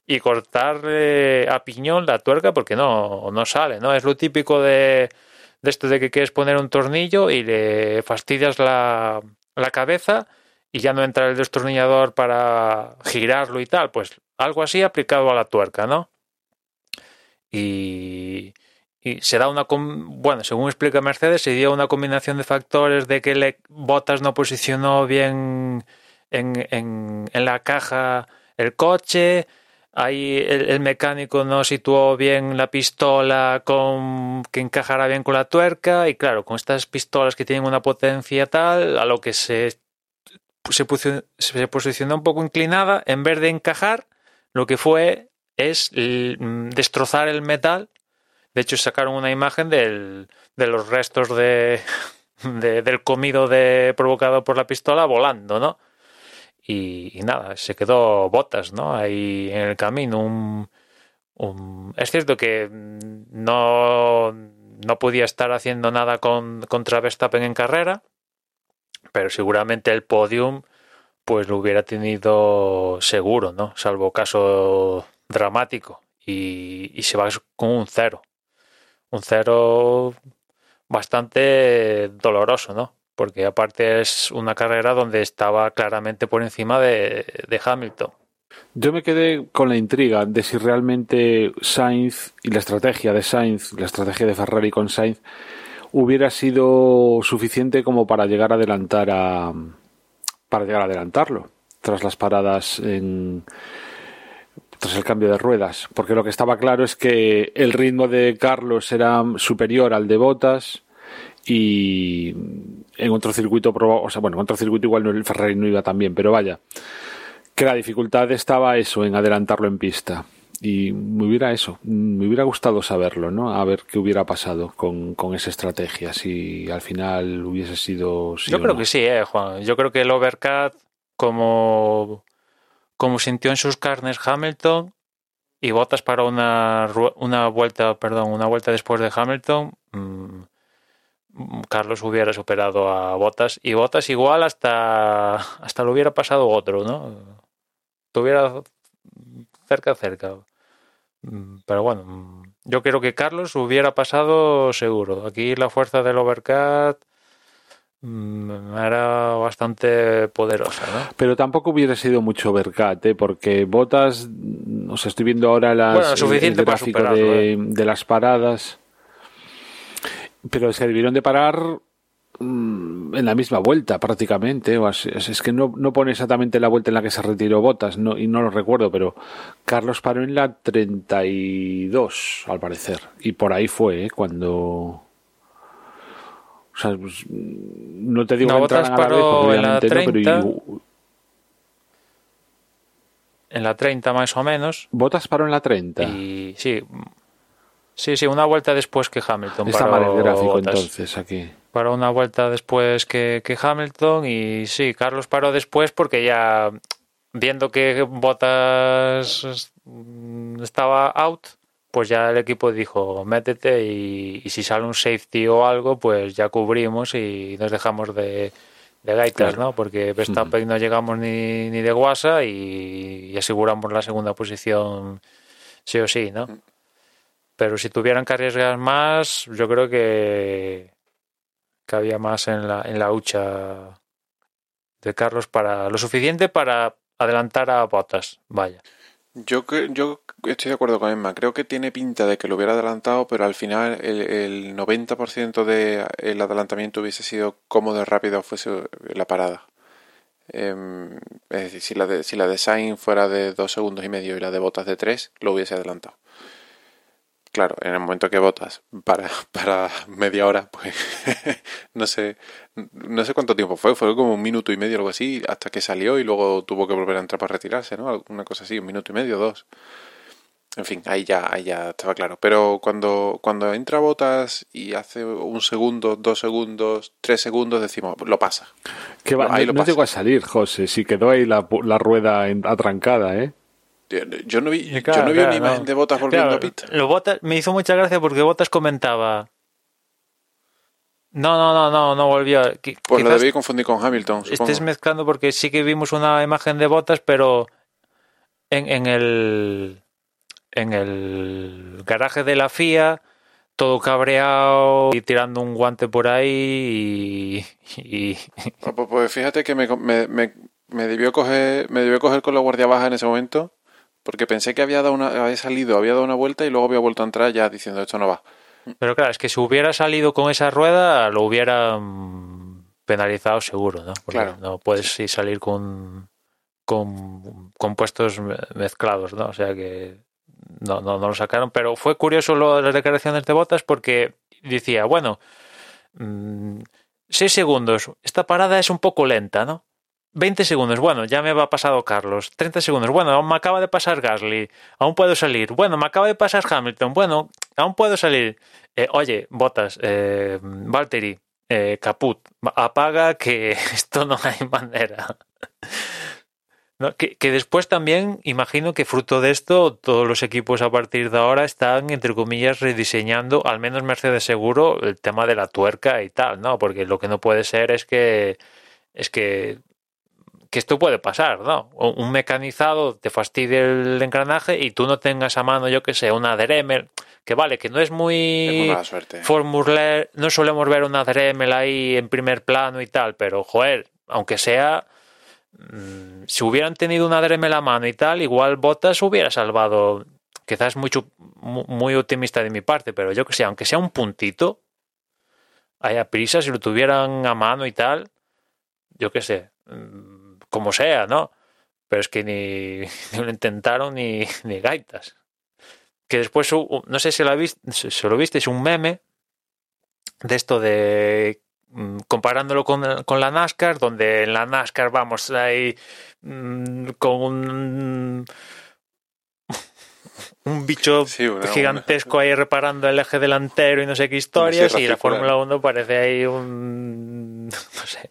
y cortarle a piñón la tuerca porque no, no sale, ¿no? Es lo típico de, de esto de que quieres poner un tornillo y le fastidias la, la cabeza y ya no entra el destornillador para girarlo y tal. Pues algo así aplicado a la tuerca, ¿no? Y, y se da una bueno según explica Mercedes se dio una combinación de factores de que le, Bottas no posicionó bien en, en, en la caja el coche ahí el, mecánico no situó bien la pistola con que encajara bien con la tuerca y claro con estas pistolas que tienen una potencia tal a lo que se se, se posicionó un poco inclinada en vez de encajar lo que fue es destrozar el metal de hecho, sacaron una imagen del, de los restos de, de- del comido de, provocado por la pistola volando, ¿no? Y, nada, se quedó botas, ¿no? Ahí en el camino. Un, Es cierto que no, no podía estar haciendo nada con, contra Verstappen en carrera, pero seguramente el podium pues lo hubiera tenido seguro, ¿no? Salvo caso dramático. Y, y se va con un cero un cero bastante doloroso, ¿no? Porque aparte es una carrera donde estaba claramente por encima de, Hamilton. Yo me quedé con la intriga de si realmente Sainz y la estrategia de Sainz, la estrategia de Ferrari con Sainz, hubiera sido suficiente como para llegar a adelantar a para llegar a adelantarlo tras las paradas en tras el cambio de ruedas, porque lo que estaba claro es que el ritmo de Carlos era superior al de Bottas y en otro circuito o sea, bueno, en otro circuito igual el Ferrari no iba tan bien, pero vaya, que la dificultad estaba eso, en adelantarlo en pista. Y me hubiera eso, me hubiera gustado saberlo, ¿no? A ver qué hubiera pasado con, con esa estrategia, si al final hubiese sido... sí Yo o creo no. que sí, eh, Juan. Yo creo que el overcut, como, como sintió en sus carnes Hamilton, y Bottas para una, una vuelta, perdón, una vuelta después de Hamilton, mm, Carlos hubiera superado a Bottas y Bottas igual hasta, hasta lo hubiera pasado otro, ¿no? Estuviera cerca, cerca. Mm, Pero bueno, mm, yo creo que Carlos hubiera pasado seguro. Aquí la fuerza del overcut mm, era bastante poderosa, ¿no? Pero tampoco hubiera sido mucho overcut, ¿eh? porque Botas, o sea, estoy viendo ahora las, Bueno, suficiente el gráfico de, ¿eh? de las paradas, pero se debieron de parar mm, en la misma vuelta prácticamente. o es, que no, no pone exactamente la vuelta en la que se retiró Botas no, y no lo recuerdo, pero Carlos paró en la 32, al parecer. Y por ahí fue ¿eh? cuando... O sea, pues, no te digo No, vez, paró en la obviamente no, pero 30. y- En la 30 más o menos. Botas paró en la 30. Y sí, sí, sí, una vuelta después que Hamilton. Está mal el gráfico Bottas. entonces aquí. Paró una vuelta después que, que Hamilton y sí, Carlos paró después porque ya viendo que Bottas mm, estaba out, pues ya el equipo dijo métete y, y si sale un safety o algo, pues ya cubrimos y nos dejamos de, de gaitas, Claro. ¿no? Porque Verstappen no llegamos ni, ni de guasa y, y aseguramos la segunda posición sí o sí, ¿no? Pero si tuvieran que arriesgar más, yo creo que, que había más en la, en la hucha de Carlos para lo suficiente para adelantar a Bottas. Vaya. Yo, yo estoy de acuerdo con Emma. Creo que tiene pinta de que lo hubiera adelantado, pero al final el, el 90% del adelantamiento hubiese sido cómodo y rápido fuese la parada. Em, es decir, si la, de, si la de fuera de dos segundos y medio y la de Botas de tres, lo hubiese adelantado. Claro, en el momento que Botas para, para media hora, pues no sé, no sé cuánto tiempo fue, fue como un minuto y medio algo así, hasta que salió y luego tuvo que volver a entrar para retirarse, ¿no? Una cosa así, un minuto y medio, dos. En fin, ahí ya, ahí ya estaba claro. Pero cuando, cuando entra Botas y hace un segundo, dos segundos, tres segundos, decimos, lo pasa. Que va- No, ahí no, lo no pasa. llegó a salir, José. Sí quedó ahí la, la rueda atrancada, ¿eh? Yo no vi, yo no vi claro, una imagen no. de Botas volviendo Claro, a pit. lo Bottas- me hizo mucha gracia porque Botas comentaba. No, no, no, no, no volvió. Pues lo debí confundir con Hamilton, supongo. estés mezclando porque sí que vimos una imagen de Botas, pero en, en el en el garaje de la FIA, todo cabreado y tirando un guante por ahí y, y- Ah, Pues, pues fíjate que me, me, me, me debió coger, me debió coger con la guardia baja en ese momento, porque pensé que había dado una, había salido, había dado una vuelta y luego había vuelto a entrar ya diciendo esto no va. Pero claro, es que si hubiera salido con esa rueda, lo hubiera mm, penalizado seguro, ¿no? Porque Claro. no puedes sí salir con, con compuestos me- mezclados, ¿no? O sea que no, no, no lo sacaron. Pero fue curioso lo de las declaraciones de botas porque decía, bueno, mm, seis segundos, esta parada es un poco lenta, ¿no? 20 segundos, bueno, ya me va pasado Carlos. 30 segundos, bueno, aún me acaba de pasar Gasly. Aún puedo salir. Bueno, me acaba de pasar Hamilton. Bueno, aún puedo salir. Eh, oye, Botas, eh, Valtteri, eh, Caput, apaga que esto no hay manera. Que, que después también imagino que fruto de esto todos los equipos a partir de ahora están entre comillas rediseñando al menos Mercedes seguro el tema de la tuerca y tal, ¿no? Porque lo que no puede ser es que es que que esto puede pasar, ¿no? Un mecanizado te fastidie el engranaje y tú no tengas a mano, yo que sé, una Dremel, que vale, que no es Es muy muy suerte. Formula, no solemos ver una Dremel ahí en primer plano y tal, pero joder, aunque sea, mm, si hubieran tenido una Dremel a mano y tal, igual Bottas hubiera salvado, quizás mucho, mu- muy optimista de mi parte, pero yo que sé, aunque sea un puntito, haya prisa, si lo tuvieran a mano y tal, yo qué sé, mm, como sea, ¿no? Pero es que ni, ni lo intentaron ni, ni gaitas. Que después, no sé si lo, viste, si lo viste, es un meme de esto de mm, comparándolo con, con la NASCAR, donde en la NASCAR vamos ahí mm, con un, un bicho Sí, una- gigantesco ahí reparando el eje delantero y no sé qué historias, y la. Fórmula 1 parece ahí un... no sé.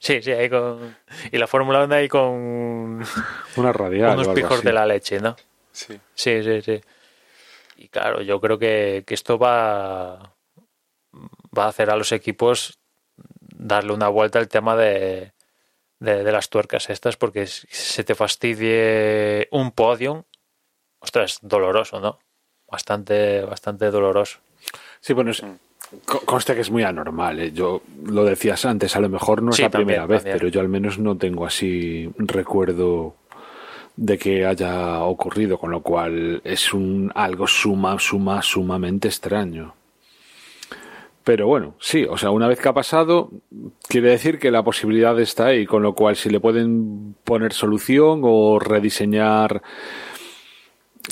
Sí, sí, ahí con... Y la Fórmula 1 ahí con Una radial. unos pijos de la leche, ¿no? Sí. Sí, sí, sí. Y claro, yo creo que, que esto va, va a hacer a los equipos darle una vuelta al tema de, de, de las tuercas estas, porque si se te fastidie un podium, ostras, doloroso, ¿no? Bastante, bastante doloroso. Sí, bueno, es- co- consta que es muy anormal. ¿eh? Yo lo decías antes, a lo mejor no es Sí, la también, primera vez, también. pero yo al menos no tengo así recuerdo de que haya ocurrido, con lo cual es un algo suma, suma, sumamente extraño. Pero bueno, sí, o sea, una vez que ha pasado, quiere decir que la posibilidad está ahí, con lo cual si le pueden poner solución o rediseñar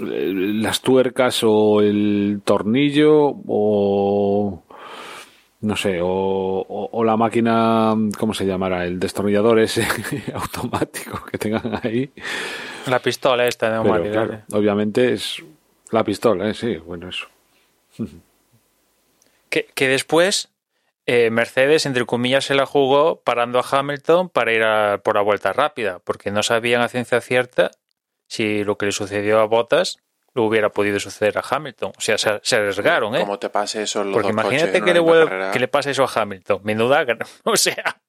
eh, las tuercas o el tornillo o no sé o, o- o la máquina cómo se llamará el destornillador ese automático que tengan ahí La pistola esta pero neumática. claro obviamente es la pistola ¿eh? sí bueno eso Que, que después eh, Mercedes, entre comillas, se la jugó parando a Hamilton para ir a- por la vuelta rápida, porque no sabían a ciencia cierta si lo que le sucedió a Bottas lo hubiera podido suceder a Hamilton. O sea, se, se arriesgaron, ¿eh? Como te pase eso en los Porque dos imagínate que le, que pase eso a Hamilton. Menuda. O sea.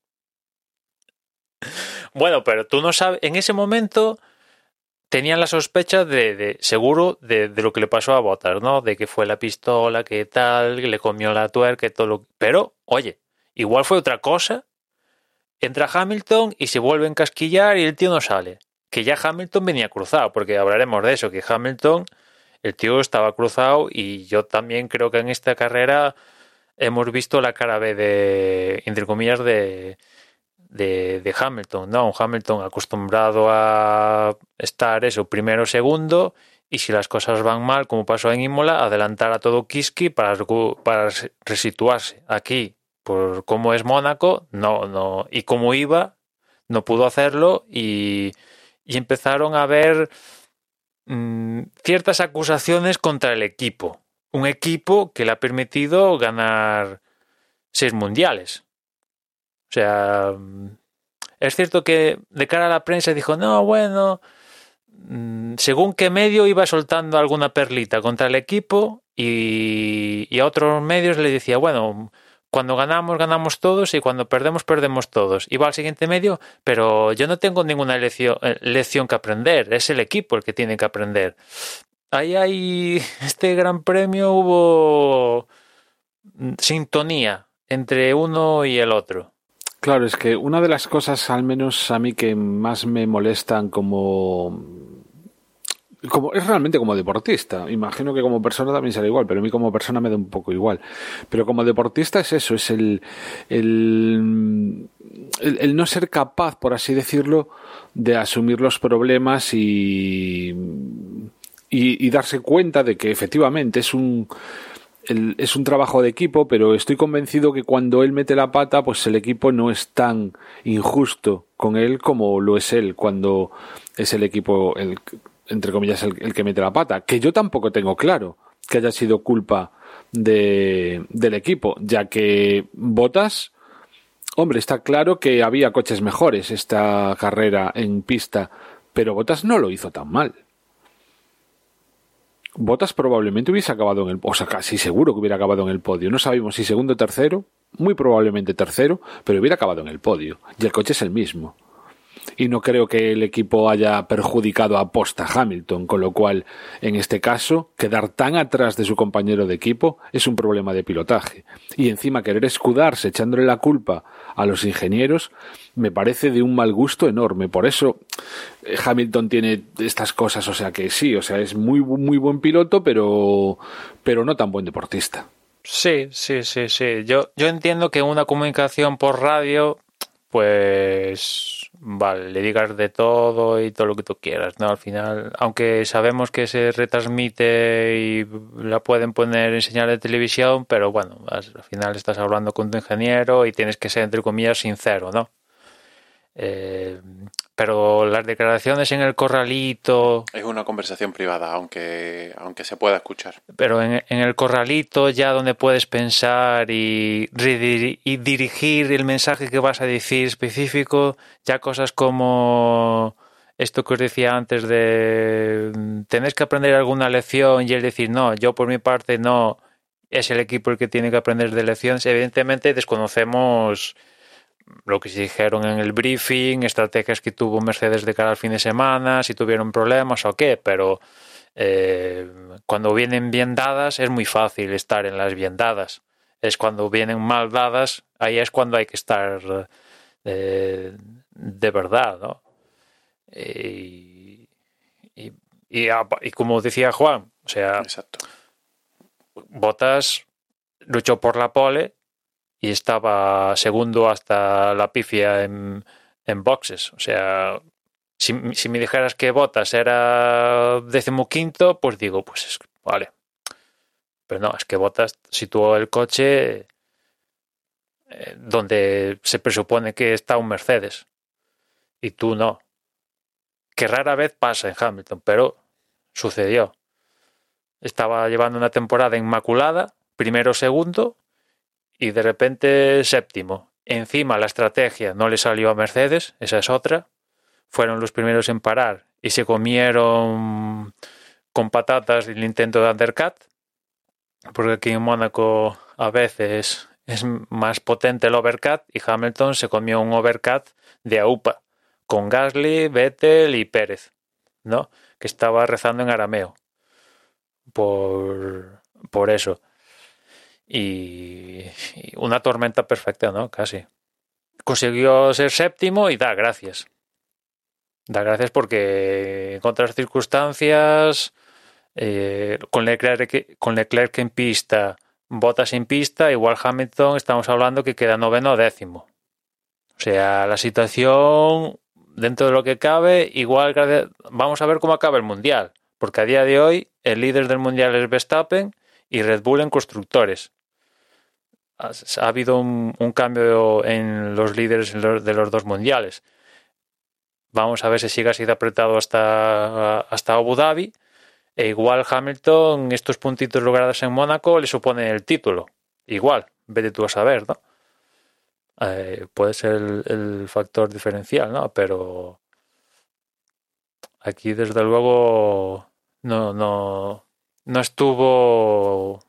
Bueno, pero tú no sabes. En ese momento tenían la sospecha de, de- seguro de, de lo que le pasó a Bottas, ¿no? De que fue la pistola, que tal, que le comió la tuerca todo lo. Pero, oye, igual fue otra cosa. Entra Hamilton y se vuelve a encasquillar y el tío no sale. Que ya Hamilton venía cruzado, porque hablaremos de eso, que Hamilton, el tío estaba cruzado y yo también creo que en esta carrera hemos visto la cara B de, entre comillas, de, de, Hamilton, ¿no? Un Hamilton acostumbrado a estar eso, primero o segundo, y si las cosas van mal, como pasó en Imola, adelantar a todo Kiski para, para resituarse. Aquí, por cómo es Mónaco, no, no, y como iba, no pudo hacerlo y, y empezaron a ver mm, ciertas acusaciones contra el equipo. Un equipo que le ha permitido ganar seis mundiales. O sea, es cierto que de cara a la prensa dijo, no, bueno, mm, según qué medio iba soltando alguna perlita contra el equipo y, y a otros medios le decía, bueno, cuando ganamos, ganamos todos y cuando perdemos, perdemos todos. Y va al siguiente medio, pero yo no tengo ninguna lección, eh, lección que aprender, es el equipo el que tiene que aprender. Ahí hay, este gran premio hubo sintonía entre uno y el otro. Claro, es que una de las cosas, al menos a mí, que más me molestan como como, es realmente como deportista. Imagino que como persona también será igual, pero a mí como persona me da un poco igual. Pero como deportista es eso, es el, el, el, no ser capaz, por así decirlo, de asumir los problemas y, y, darse cuenta de que efectivamente es un, es un trabajo de equipo, pero estoy convencido que cuando él mete la pata, pues el equipo no es tan injusto con él como lo es él cuando es el equipo, el, entre comillas, el, que mete la pata. Que yo tampoco tengo claro que haya sido culpa de, del equipo, ya que Botas, hombre, está claro que había coches mejores esta carrera en pista, pero Botas no lo hizo tan mal. Botas probablemente hubiese acabado en el, o sea, casi seguro que hubiera acabado en el podio. No sabemos si segundo o tercero, muy probablemente tercero, pero hubiera acabado en el podio. Y el coche es el mismo y no creo que el equipo haya perjudicado a posta Hamilton, con lo cual, en este caso, quedar tan atrás de su compañero de equipo es un problema de pilotaje. Y encima querer escudarse echándole la culpa a los ingenieros me parece de un mal gusto enorme. Por eso eh, Hamilton tiene estas cosas, o sea que sí, o sea, es muy muy buen piloto, pero pero no tan buen deportista. Sí, sí, sí, sí. Yo, yo entiendo que una comunicación por radio, pues vale, le digas de todo y todo lo que tú quieras, ¿no? Al final, aunque sabemos que se retransmite y la pueden poner en señal de televisión, pero bueno, al final estás hablando con tu ingeniero y tienes que ser, entre comillas, sincero, ¿no? Eh, pero las declaraciones en el corralito. Es una conversación privada, aunque, aunque se pueda escuchar. Pero en, el corralito, ya donde puedes pensar y, y dirigir el mensaje que vas a decir específico, ya cosas como esto que os decía antes de tenéis que aprender alguna lección y él decir, no, yo por mi parte no, es el equipo el que tiene que aprender de lecciones. Evidentemente desconocemos lo que se dijeron en el briefing, estrategias que tuvo Mercedes de cara al fin de semana, si tuvieron problemas o qué, pero eh, cuando vienen bien dadas es muy fácil estar en las bien dadas. Es cuando vienen mal dadas, ahí es cuando hay que estar eh, de verdad, ¿no? Y, y, y, como decía Juan, o sea, Exacto. Botas luchó por la pole y estaba segundo hasta la pifia en, en boxes. O sea, si, si, me dijeras que Botas era decimoquinto, pues digo, pues es, vale. Pero no, es que Botas situó el coche eh, donde se presupone que está un Mercedes. Y tú no. Que rara vez pasa en Hamilton, pero sucedió. Estaba llevando una temporada inmaculada, primero segundo, y de repente séptimo. Encima la estrategia no le salió a Mercedes, esa es otra. Fueron los primeros en parar y se comieron con patatas el intento de undercut, porque aquí en Mónaco a veces es más potente el overcut y Hamilton se comió un overcut de AUPA con Gasly, Vettel y Pérez, ¿no? Que estaba rezando en arameo. Por, por eso y, una tormenta perfecta, ¿no? Casi. Consiguió ser séptimo y da gracias. Da gracias porque en otras circunstancias, eh, con, Leclerc, con Leclerc en pista, Botas en pista, igual Hamilton estamos hablando que queda noveno o décimo. O sea, la situación, dentro de lo que cabe, igual vamos a ver cómo acaba el Mundial. Porque a día de hoy el líder del Mundial es Verstappen y Red Bull en constructores ha, habido un, cambio en los líderes de los dos mundiales. Vamos a ver si sigue así de apretado hasta, hasta Abu Dhabi. E igual Hamilton, estos puntitos logrados en Mónaco le supone el título. Igual, vete tú a saber, ¿no? Eh, puede ser el, el, factor diferencial, ¿no? Pero aquí desde luego no, no, no estuvo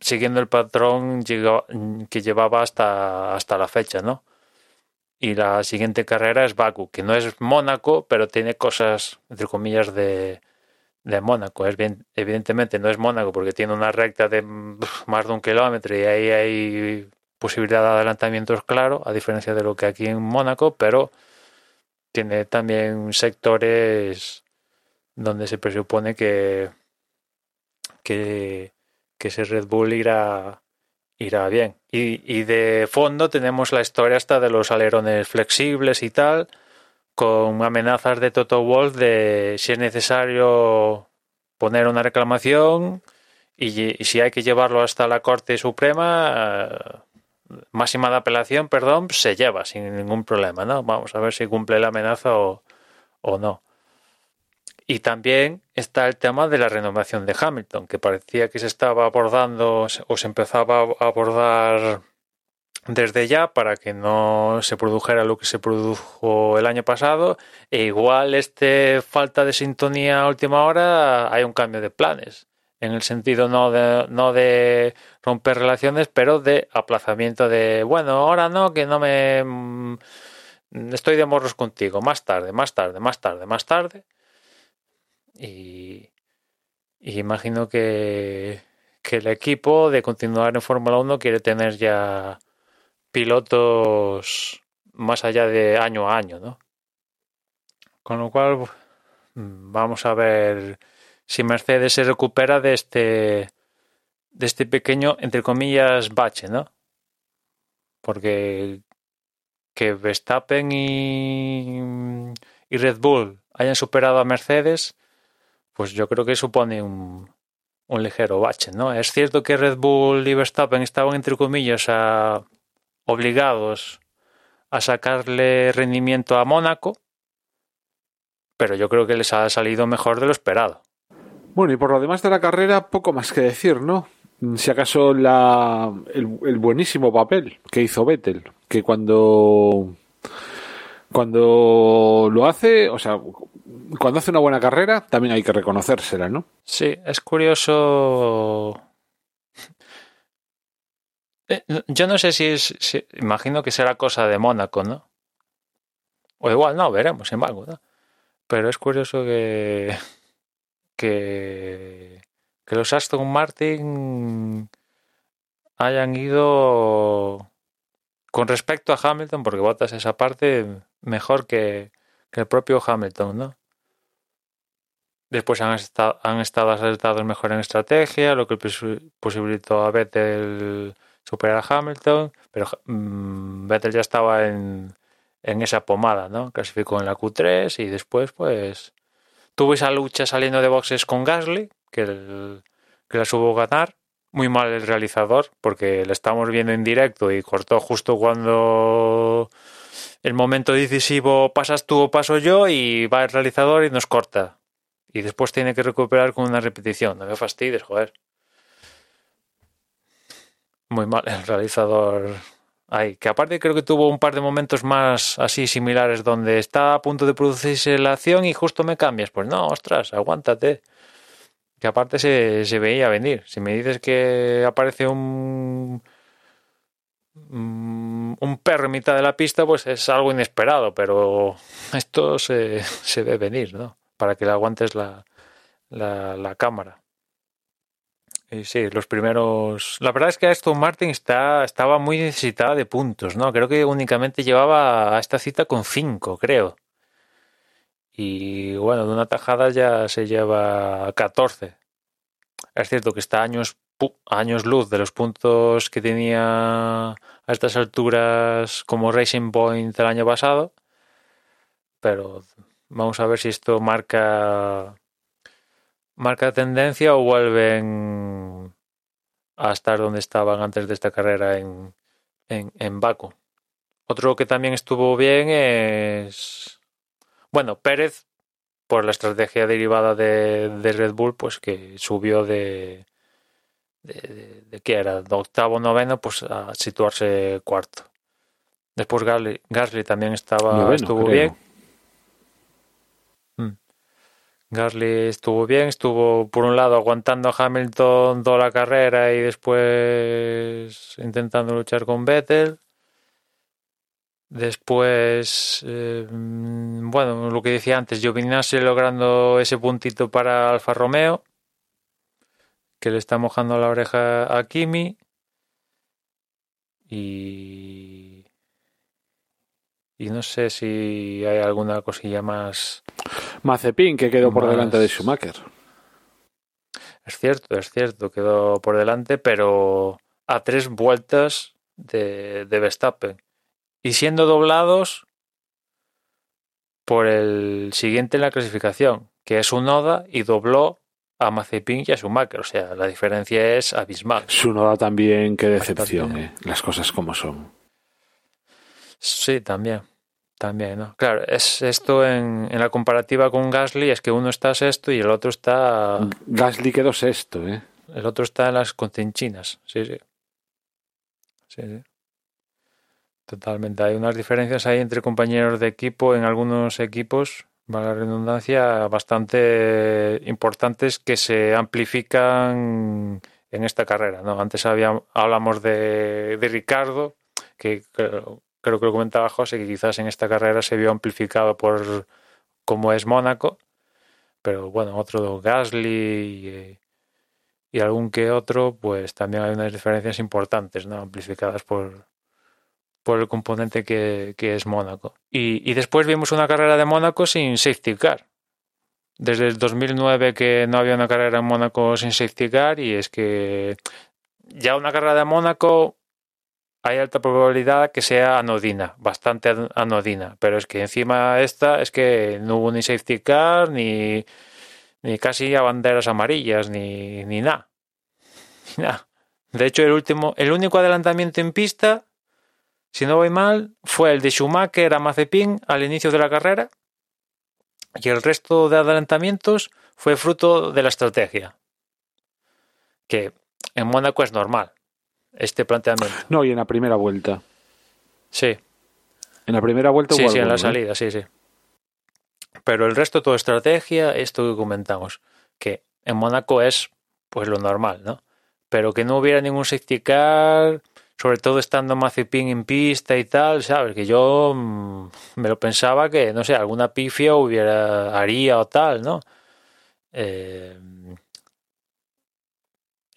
siguiendo el patrón que llevaba hasta, hasta la fecha, ¿no? Y la siguiente carrera es Baku, que no es Mónaco, pero tiene cosas, entre comillas, de, de Mónaco. Es bien, evidentemente no es Mónaco porque tiene una recta de más de un kilómetro y ahí hay posibilidad de adelantamientos, claro, a diferencia de lo que aquí en Mónaco, pero tiene también sectores donde se presupone que, que, que ese Red Bull irá, irá bien. Y, y de fondo tenemos la historia hasta de los alerones flexibles y tal, con amenazas de Toto Wolf de si es necesario poner una reclamación y, y si hay que llevarlo hasta la Corte Suprema, eh, máxima de apelación, perdón, se lleva sin ningún problema, ¿no? Vamos a ver si cumple la amenaza o, o no. Y también está el tema de la renovación de Hamilton, que parecía que se estaba abordando o se empezaba a abordar desde ya para que no se produjera lo que se produjo el año pasado. E igual este falta de sintonía a última hora hay un cambio de planes. En el sentido no de, no de romper relaciones, pero de aplazamiento de, bueno, ahora no, que no me... mm, Estoy de morros contigo, más tarde, más tarde, más tarde, más tarde. Y, imagino que, que el equipo de continuar en Fórmula 1 quiere tener ya pilotos más allá de año a año, ¿no? Con lo cual, mm, vamos a ver si Mercedes se recupera de este de este pequeño, entre comillas, bache, ¿no? Porque que Verstappen y, y Red Bull hayan superado a Mercedes, pues yo creo que supone un, un ligero bache, ¿no? Es cierto que Red Bull y Verstappen estaban, entre comillas, obligados a sacarle rendimiento a Mónaco, pero yo creo que les ha salido mejor de lo esperado. Bueno, y por lo demás de la carrera, poco más que decir, ¿no? Si acaso la, el, el buenísimo papel que hizo Vettel, que cuando cuando lo hace, o sea, cuando hace una buena carrera, también hay que reconocérsela, ¿no? Sí, es curioso. Eh, Yo no sé si es. imagino que será cosa de Mónaco, ¿no? O igual no, veremos, sin embargo, ¿no? Pero es curioso que. que. que los Aston Martin hayan ido. Con respecto a Hamilton, porque votas esa parte mejor que, el propio Hamilton, ¿no? Después han estado, han estado acertados mejor en estrategia, lo que posi- posibilitó a Vettel superar a Hamilton, pero mm, Vettel ya estaba en, en esa pomada, ¿no? Clasificó en la Q3 y después, pues, tuvo esa lucha saliendo de boxes con Gasly, que, el- que la supo ganar. Muy mal el realizador, porque le estamos viendo en directo y cortó justo cuando el momento decisivo pasas tú o paso yo y va el realizador y nos corta. Y después tiene que recuperar con una repetición. No me fastidies, joder. Muy mal el realizador ahí. Que aparte creo que tuvo un par de momentos más así similares donde está a punto de producirse la acción y justo me cambias. Pues no, ostras, aguántate. Aparte se, veía venir. Si me dices que aparece un mm, un perro en mitad de la pista, pues es algo inesperado, pero esto se, se ve venir, ¿no? Para que le aguantes la, la, cámara. Y sí, los primeros. La verdad es que Aston Martin está, estaba muy necesitada de puntos, ¿no? Creo que únicamente llevaba a esta cita con 5, creo. Y bueno, de una tajada ya se lleva 14. Es cierto que está años, años luz de los puntos que tenía a estas alturas como Racing Point el año pasado, pero vamos a ver si esto marca marca tendencia o vuelven a estar donde estaban antes de esta carrera en, en, en Baku. Otro que también estuvo bien es bueno, Pérez por la estrategia derivada de, de Red Bull, pues que subió de de, de, de qué era, de octavo noveno, pues a situarse cuarto. Después Gasly, Gasly también estaba, Noveno, estuvo creo. bien. Mm. Gasly estuvo bien, estuvo por un lado aguantando a Hamilton toda la carrera y después intentando luchar con Vettel. Después, eh, bueno, lo que decía antes, Giovinazzi logrando ese puntito para Alfa Romeo, que le está mojando la oreja a Kimi. Y, y no sé si hay alguna cosilla más. Mazepin, que quedó por delante de Schumacher. Es cierto, es cierto, quedó por delante, pero a tres vueltas de, de Verstappen. Y siendo doblados por el siguiente en la clasificación, que es Unoda, y dobló a Mazepin y a Schumacher. O sea, la diferencia es abismal. Sunoda también, qué decepción, eh. Las cosas como son. Sí, también. También, ¿no? Claro, es esto en, en la comparativa con Gasly, es que uno está sexto y el otro está Gasly quedó sexto, eh. El otro está en las contenchinas, sí, sí. Sí, sí. Totalmente. Hay unas diferencias ahí entre compañeros de equipo en algunos equipos, valga la redundancia, bastante importantes que se amplifican en esta carrera, ¿no? Antes había, hablamos de, de Ricardo, que creo, que lo comentaba José, que quizás en esta carrera se vio amplificado por como es Mónaco, pero bueno, otro Gasly y, y algún que otro, pues también hay unas diferencias importantes, ¿no? Amplificadas por, por el componente que, es Mónaco. Y, después vimos una carrera de Mónaco sin safety car. Desde el 2009 que no había una carrera en Mónaco sin safety car y es que ya una carrera de Mónaco hay alta probabilidad que sea anodina, bastante an- anodina, pero es que encima esta es que no hubo ni safety car ni, ni casi a banderas amarillas ni, ni nada. Ni nada. De hecho, el último, el único adelantamiento en pista, si no voy mal, fue el de Schumacher a Mazepin al inicio de la carrera. Y el resto de adelantamientos fue fruto de la estrategia. Que en Mónaco es normal, este planteamiento. No, y en la primera vuelta. Sí, En la primera vuelta sí, sí, en la ¿eh? salida, sí, sí. Pero el resto todo estrategia, esto que comentamos, que en Mónaco es pues lo normal, ¿no? Pero que no hubiera ningún safety car, sobre todo estando Mazepin en pista y tal, ¿sabes? Que yo mm, me lo pensaba que, no sé, alguna pifia hubiera, haría o tal, ¿no? Eh,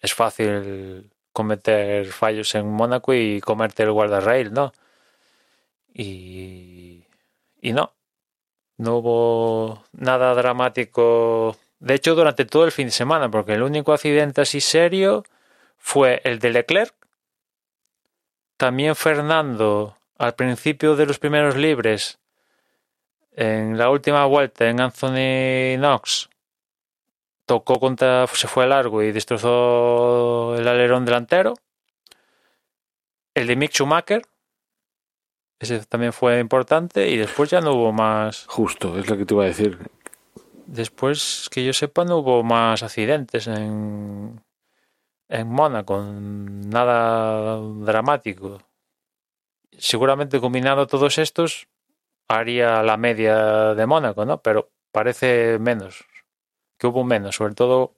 es fácil cometer fallos en Mónaco y comerte el guardarrail, ¿no? Y, y no, no hubo nada dramático. De hecho, durante todo el fin de semana, porque el único accidente así serio fue el de Leclerc. También Fernando, al principio de los primeros libres, en la última vuelta en Anthony Knox, tocó contra, se fue largo y destrozó el alerón delantero. El de Mick Schumacher, ese también fue importante y después ya no hubo más. Justo, es lo que te iba a decir. Después, que yo sepa, no hubo más accidentes en, en Mónaco, nada dramático. Seguramente combinando todos estos haría la media de Mónaco, ¿no? Pero parece menos, que hubo menos, sobre todo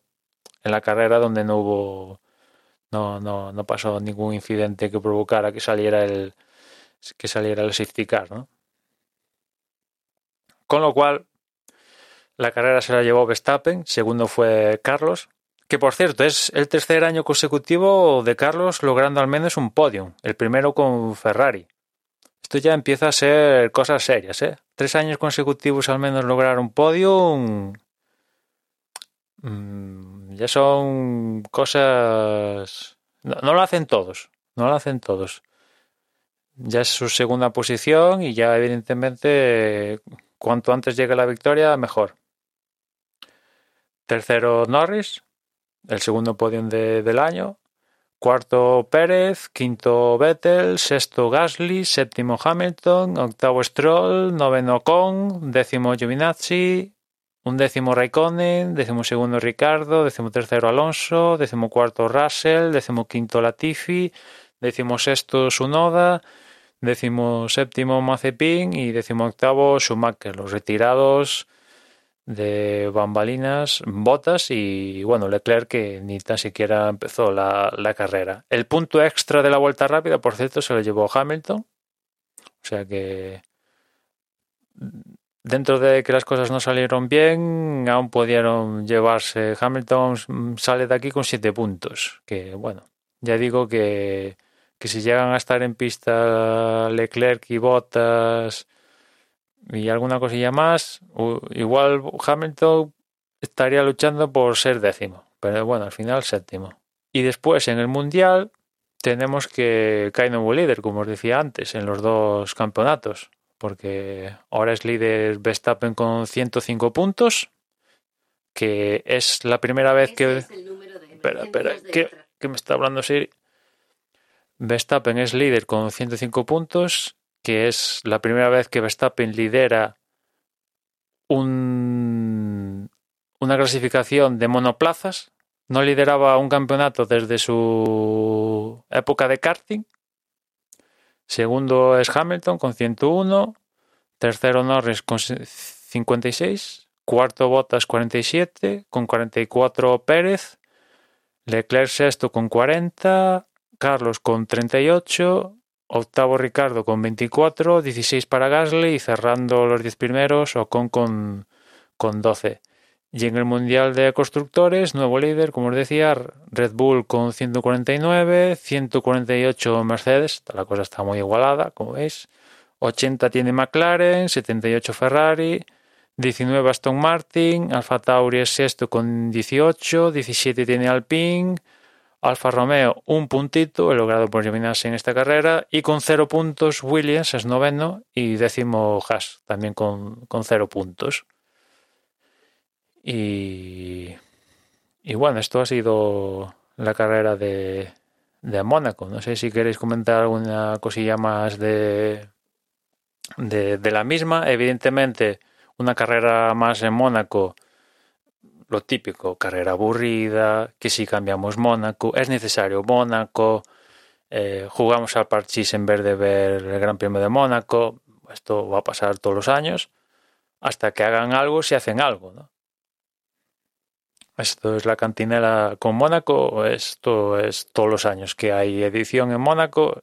en la carrera donde no hubo, no, no, no pasó ningún incidente que provocara que saliera el, que saliera el safety car, ¿no? Con lo cual, la carrera se la llevó Verstappen, segundo fue Carlos, que por cierto es el tercer año consecutivo de Carlos logrando al menos un podium, el primero con Ferrari. Esto ya empieza a ser cosas serias, ¿eh? Tres años consecutivos al menos lograr un podium. mm, ya son cosas. No, no lo hacen todos, no lo hacen todos. Ya es su segunda posición y ya evidentemente cuanto antes llegue la victoria, mejor. Tercero Norris, el segundo podium de- del año. Cuarto Pérez, quinto Vettel, sexto Gasly, séptimo Hamilton, octavo Stroll, noveno Con, décimo Giovinazzi, un décimo Raikkonen, décimo segundo Ricardo, décimo tercero Alonso, décimo cuarto Russell, décimo quinto Latifi, décimo sexto Sunoda, décimo séptimo Mazepin. Y décimo octavo Schumacher, los retirados de bambalinas, botas y bueno, Leclerc que ni tan siquiera empezó la, la carrera. El punto extra de la vuelta rápida, por cierto, se lo llevó Hamilton. O sea que dentro de que las cosas no salieron bien, aún pudieron llevarse. Hamilton sale de aquí con siete puntos. Que bueno, ya digo que, que si llegan a estar en pista Leclerc y Bottas y alguna cosilla más, igual Hamilton estaría luchando por ser décimo, pero bueno, al final séptimo. Y después en el Mundial tenemos que Kyle no líder, como os decía antes, en los dos campeonatos, porque ahora es líder Verstappen con 105 puntos, que es la primera vez que... espera, espera, ¿qué, me está hablando Siri? Verstappen es líder con 105 puntos, que es la primera vez que Verstappen lidera un, una clasificación de monoplazas. No lideraba un campeonato desde su época de karting. Segundo es Hamilton con 101. Tercero Norris con 56. Cuarto Bottas 47. Con 44 Pérez. Leclerc sexto con 40. Carlos con 38. Octavo Ricardo con 24. 16 para Gasly. Y cerrando los 10 primeros Ocon con, con 12. Y en el Mundial de Constructores, nuevo líder, como os decía, Red Bull con 149, 148 Mercedes, la cosa está muy igualada, como veis. 80 tiene McLaren, 78 Ferrari, 19 Aston Martin, Alfa Tauri es sexto con 18, 17 tiene Alpine, Alfa Romeo un puntito, he logrado por eliminarse en esta carrera, y con cero puntos Williams es noveno y décimo Haas también con, con cero puntos. Y, y bueno, esto ha sido la carrera de, de Mónaco. No sé si queréis comentar alguna cosilla más de, de, de, la misma. Evidentemente, una carrera más en Mónaco, lo típico, carrera aburrida, que si cambiamos Mónaco, es necesario Mónaco, eh, jugamos al parchís en vez de ver el Gran Premio de Mónaco. Esto va a pasar todos los años. Hasta que hagan algo, si hacen algo, ¿no? Esto es la cantinela con Mónaco, esto es todos los años que hay edición en Mónaco,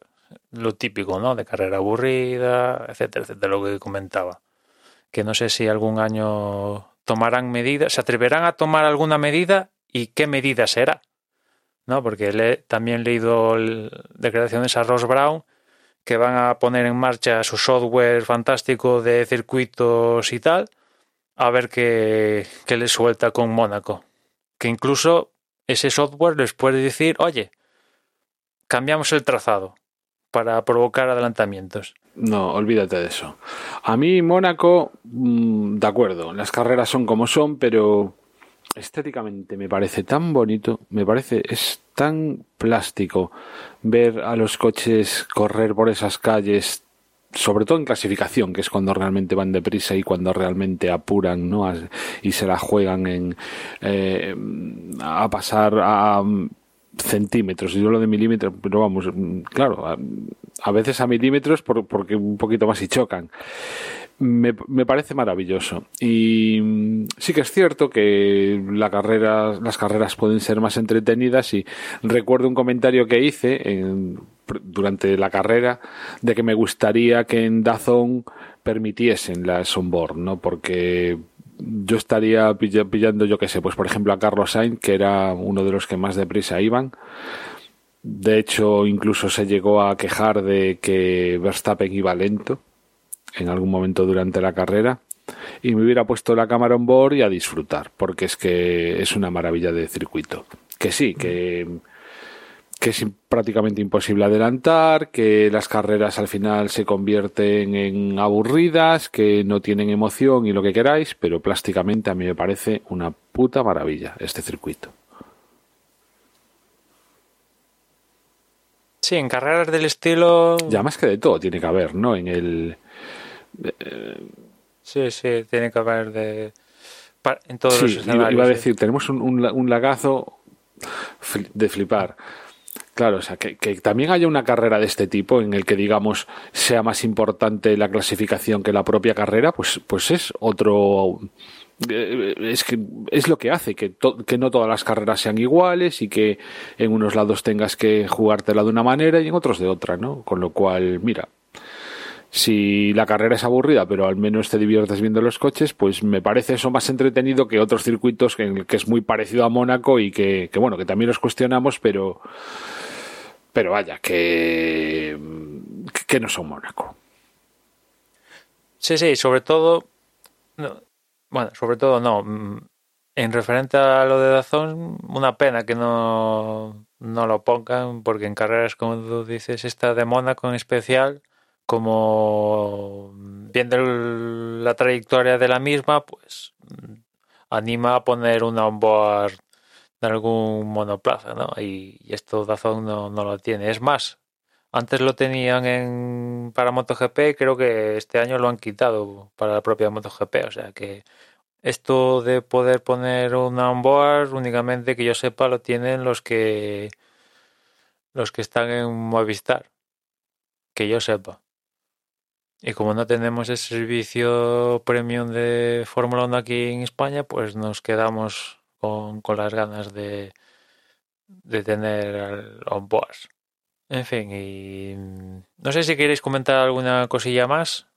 lo típico, ¿no? De carrera aburrida, etcétera, etcétera, lo que comentaba. Que no sé si algún año tomarán medidas, se atreverán a tomar alguna medida y qué medida será, ¿no? Porque le, también he leído declaraciones a Ross Brown que van a poner en marcha su software fantástico de circuitos y tal, a ver qué, qué le suelta con Mónaco que incluso ese software les puede decir, oye, cambiamos el trazado para provocar adelantamientos. No, olvídate de eso. A mí Mónaco, mm, de acuerdo, las carreras son como son, pero estéticamente me parece tan bonito, me parece, es tan plástico ver a los coches correr por esas calles sobre todo en clasificación, que es cuando realmente van deprisa y cuando realmente apuran ¿no? y se la juegan en, eh, a pasar a centímetros, y yo lo de milímetros, pero vamos, claro, a, veces a milímetros porque un poquito más y chocan me, me, parece maravilloso. Y mm, sí que es cierto que las carreras pueden ser más entretenidas y recuerdo un comentario que hice durante la carrera de que me gustaría que en Dazón permitiesen la onboard, ¿no? Porque yo estaría pillando, yo qué sé, pues por ejemplo a Carlos Sainz, que era uno de los que más deprisa iban. De hecho, incluso se llegó a quejar de que Verstappen iba lento en algún momento durante la carrera y me hubiera puesto la cámara on board y a disfrutar, porque es que es una maravilla de circuito. Que sí, que, que es prácticamente imposible adelantar, que las carreras al final se convierten en aburridas, que no tienen emoción y lo que queráis, pero plásticamente a mí me parece una puta maravilla este circuito. Sí, en carreras del estilo. Ya más que de todo tiene que haber, ¿no? En el sí, sí, tiene que haber de. En todos los escenarios. Iba a decir, tenemos un, lagazo de flipar. Claro, o sea, que, también haya una carrera de este tipo en el que, digamos, sea más importante la clasificación que la propia carrera, pues, pues es otro. Eh, es que es lo que hace que, que no todas las carreras sean iguales y que en unos lados tengas que jugártela de una manera y en otros de otra, ¿no? Con lo cual, mira, si la carrera es aburrida, pero al menos te diviertes viendo los coches, pues me parece eso más entretenido que otros circuitos que, que es muy parecido a Mónaco y que, bueno, que también los cuestionamos, pero, pero vaya, que, que no son Mónaco. Sí, sí, sobre todo. no, bueno, sobre todo no. En referente a lo de Dazón, una pena que no, no lo pongan, porque en carreras, como tú dices, esta de Mónaco en especial, como viendo la trayectoria de la misma, pues anima a poner una onboard de algún monoplaza, ¿no? Y, esto Dazón no, no lo tiene. Es más, antes lo tenían en para MotoGP creo que este año lo han quitado para la propia MotoGP. O sea que esto de poder poner una onboard únicamente que yo sepa lo tienen los que los que están en Movistar. Que yo sepa. Y como no tenemos ese servicio premium de Fórmula 1 aquí en España, pues nos quedamos con, las ganas de, de tener onboard. En fin, y mm, no sé si queréis comentar alguna cosilla más.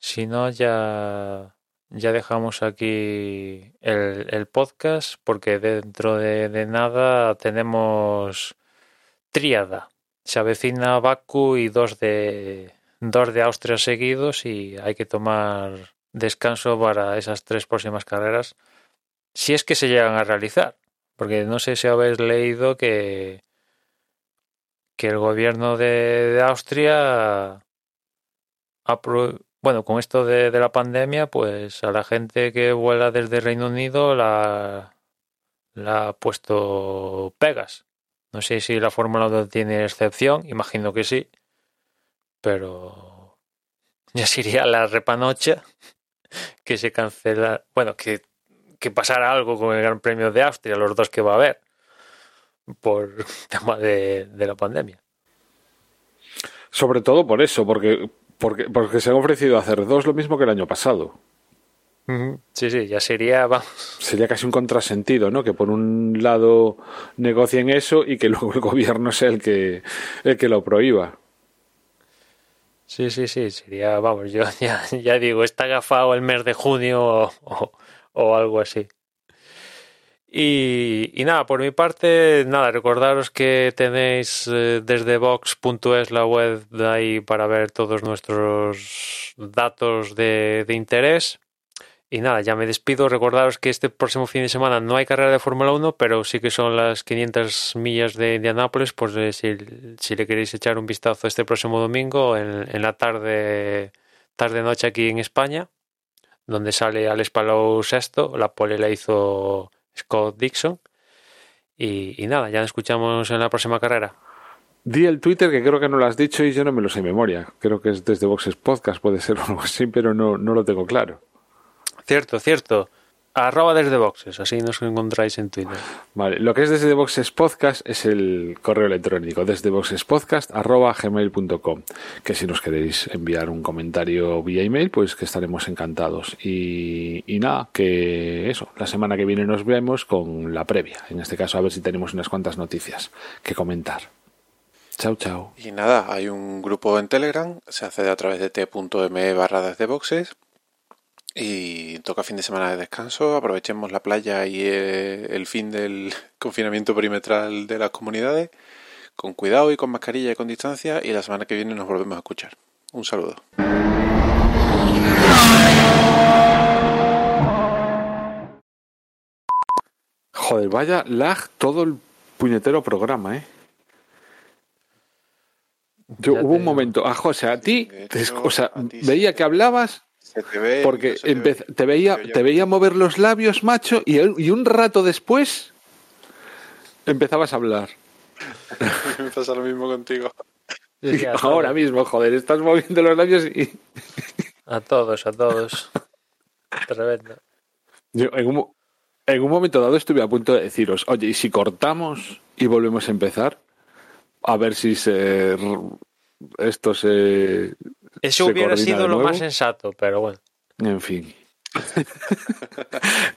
Si no, ya, ya dejamos aquí el, el podcast, porque dentro de, de nada tenemos tríada. Se avecina Baku y dos de, dos de Austria seguidos y hay que tomar descanso para esas tres próximas carreras, si es que se llegan a realizar. Porque no sé si habéis leído que que el gobierno de, de Austria bueno, con esto de, de la pandemia, pues a la gente que vuela desde Reino Unido la, la ha puesto pegas. No sé si la Fórmula 1 tiene excepción, imagino que sí, pero ya sería la repanocha que se cancela, bueno, que, que pasara algo con el Gran Premio de Austria, los dos que va a haber por tema de, de la pandemia. Sobre todo por eso, porque, porque, porque se han ofrecido a hacer dos lo mismo que el año pasado. Sí, sí, ya sería, vamos, Sería casi un contrasentido, ¿no? Que por un lado negocien eso y que luego el gobierno sea el que, el que lo prohíba. sí, sí, sí, sería, vamos, yo ya, ya digo, está agafado el mes de junio o, o- o algo así. Y, y nada, por mi parte, nada, recordaros que tenéis eh, desde Vox.es la web de ahí para ver todos nuestros datos de, de interés. Y nada, ya me despido. Recordaros que este próximo fin de semana no hay carrera de Fórmula 1, pero sí que son las 500 millas de Indianápolis. Pues eh, si, si le queréis echar un vistazo este próximo domingo, en, en la tarde, tarde-noche aquí en España, donde sale Alex Palou sexto, la pole la hizo Scott Dixon. Y, y nada, ya nos escuchamos en la próxima carrera. Di el Twitter que creo que no lo has dicho y yo no me lo sé en memoria. Creo que es desde Boxes Podcast, puede ser o algo así, pero no, no lo tengo claro. Cierto, cierto. Arroba desde boxes, así nos encontráis en Twitter. Vale, lo que es desde Boxes Podcast es el correo electrónico, desde boxespodcast.gmail.com que si nos queréis enviar un comentario vía email, pues que estaremos encantados. Y, y nada, que eso, la semana que viene nos vemos con la previa. En este caso, a ver si tenemos unas cuantas noticias que comentar. Chao, chao. Y nada, hay un grupo en Telegram, se accede a través de t.me barra desde boxes y toca fin de semana de descanso, aprovechemos la playa y eh, el fin del confinamiento perimetral de las comunidades, con cuidado y con mascarilla y con distancia y la semana que viene nos volvemos a escuchar. Un saludo. Joder, vaya lag todo el puñetero programa, ¿eh? Yo, Ya hubo un digo. momento, a José, a ti, De te- hecho, o sea, a ti veía sí. que hablabas Se te ve, porque no se te empe- ve. te veía, te veía mover los labios, macho, y, y un rato después empezabas a hablar. Me pasa lo mismo contigo. Ahora mismo, joder, estás moviendo los labios y A todos, a todos. Tremendo. yo en un, en un momento dado estuve a punto de deciros, oye, ¿y si cortamos y volvemos a empezar? A ver si se esto se Eso hubiera sido lo más sensato, pero bueno. en fin.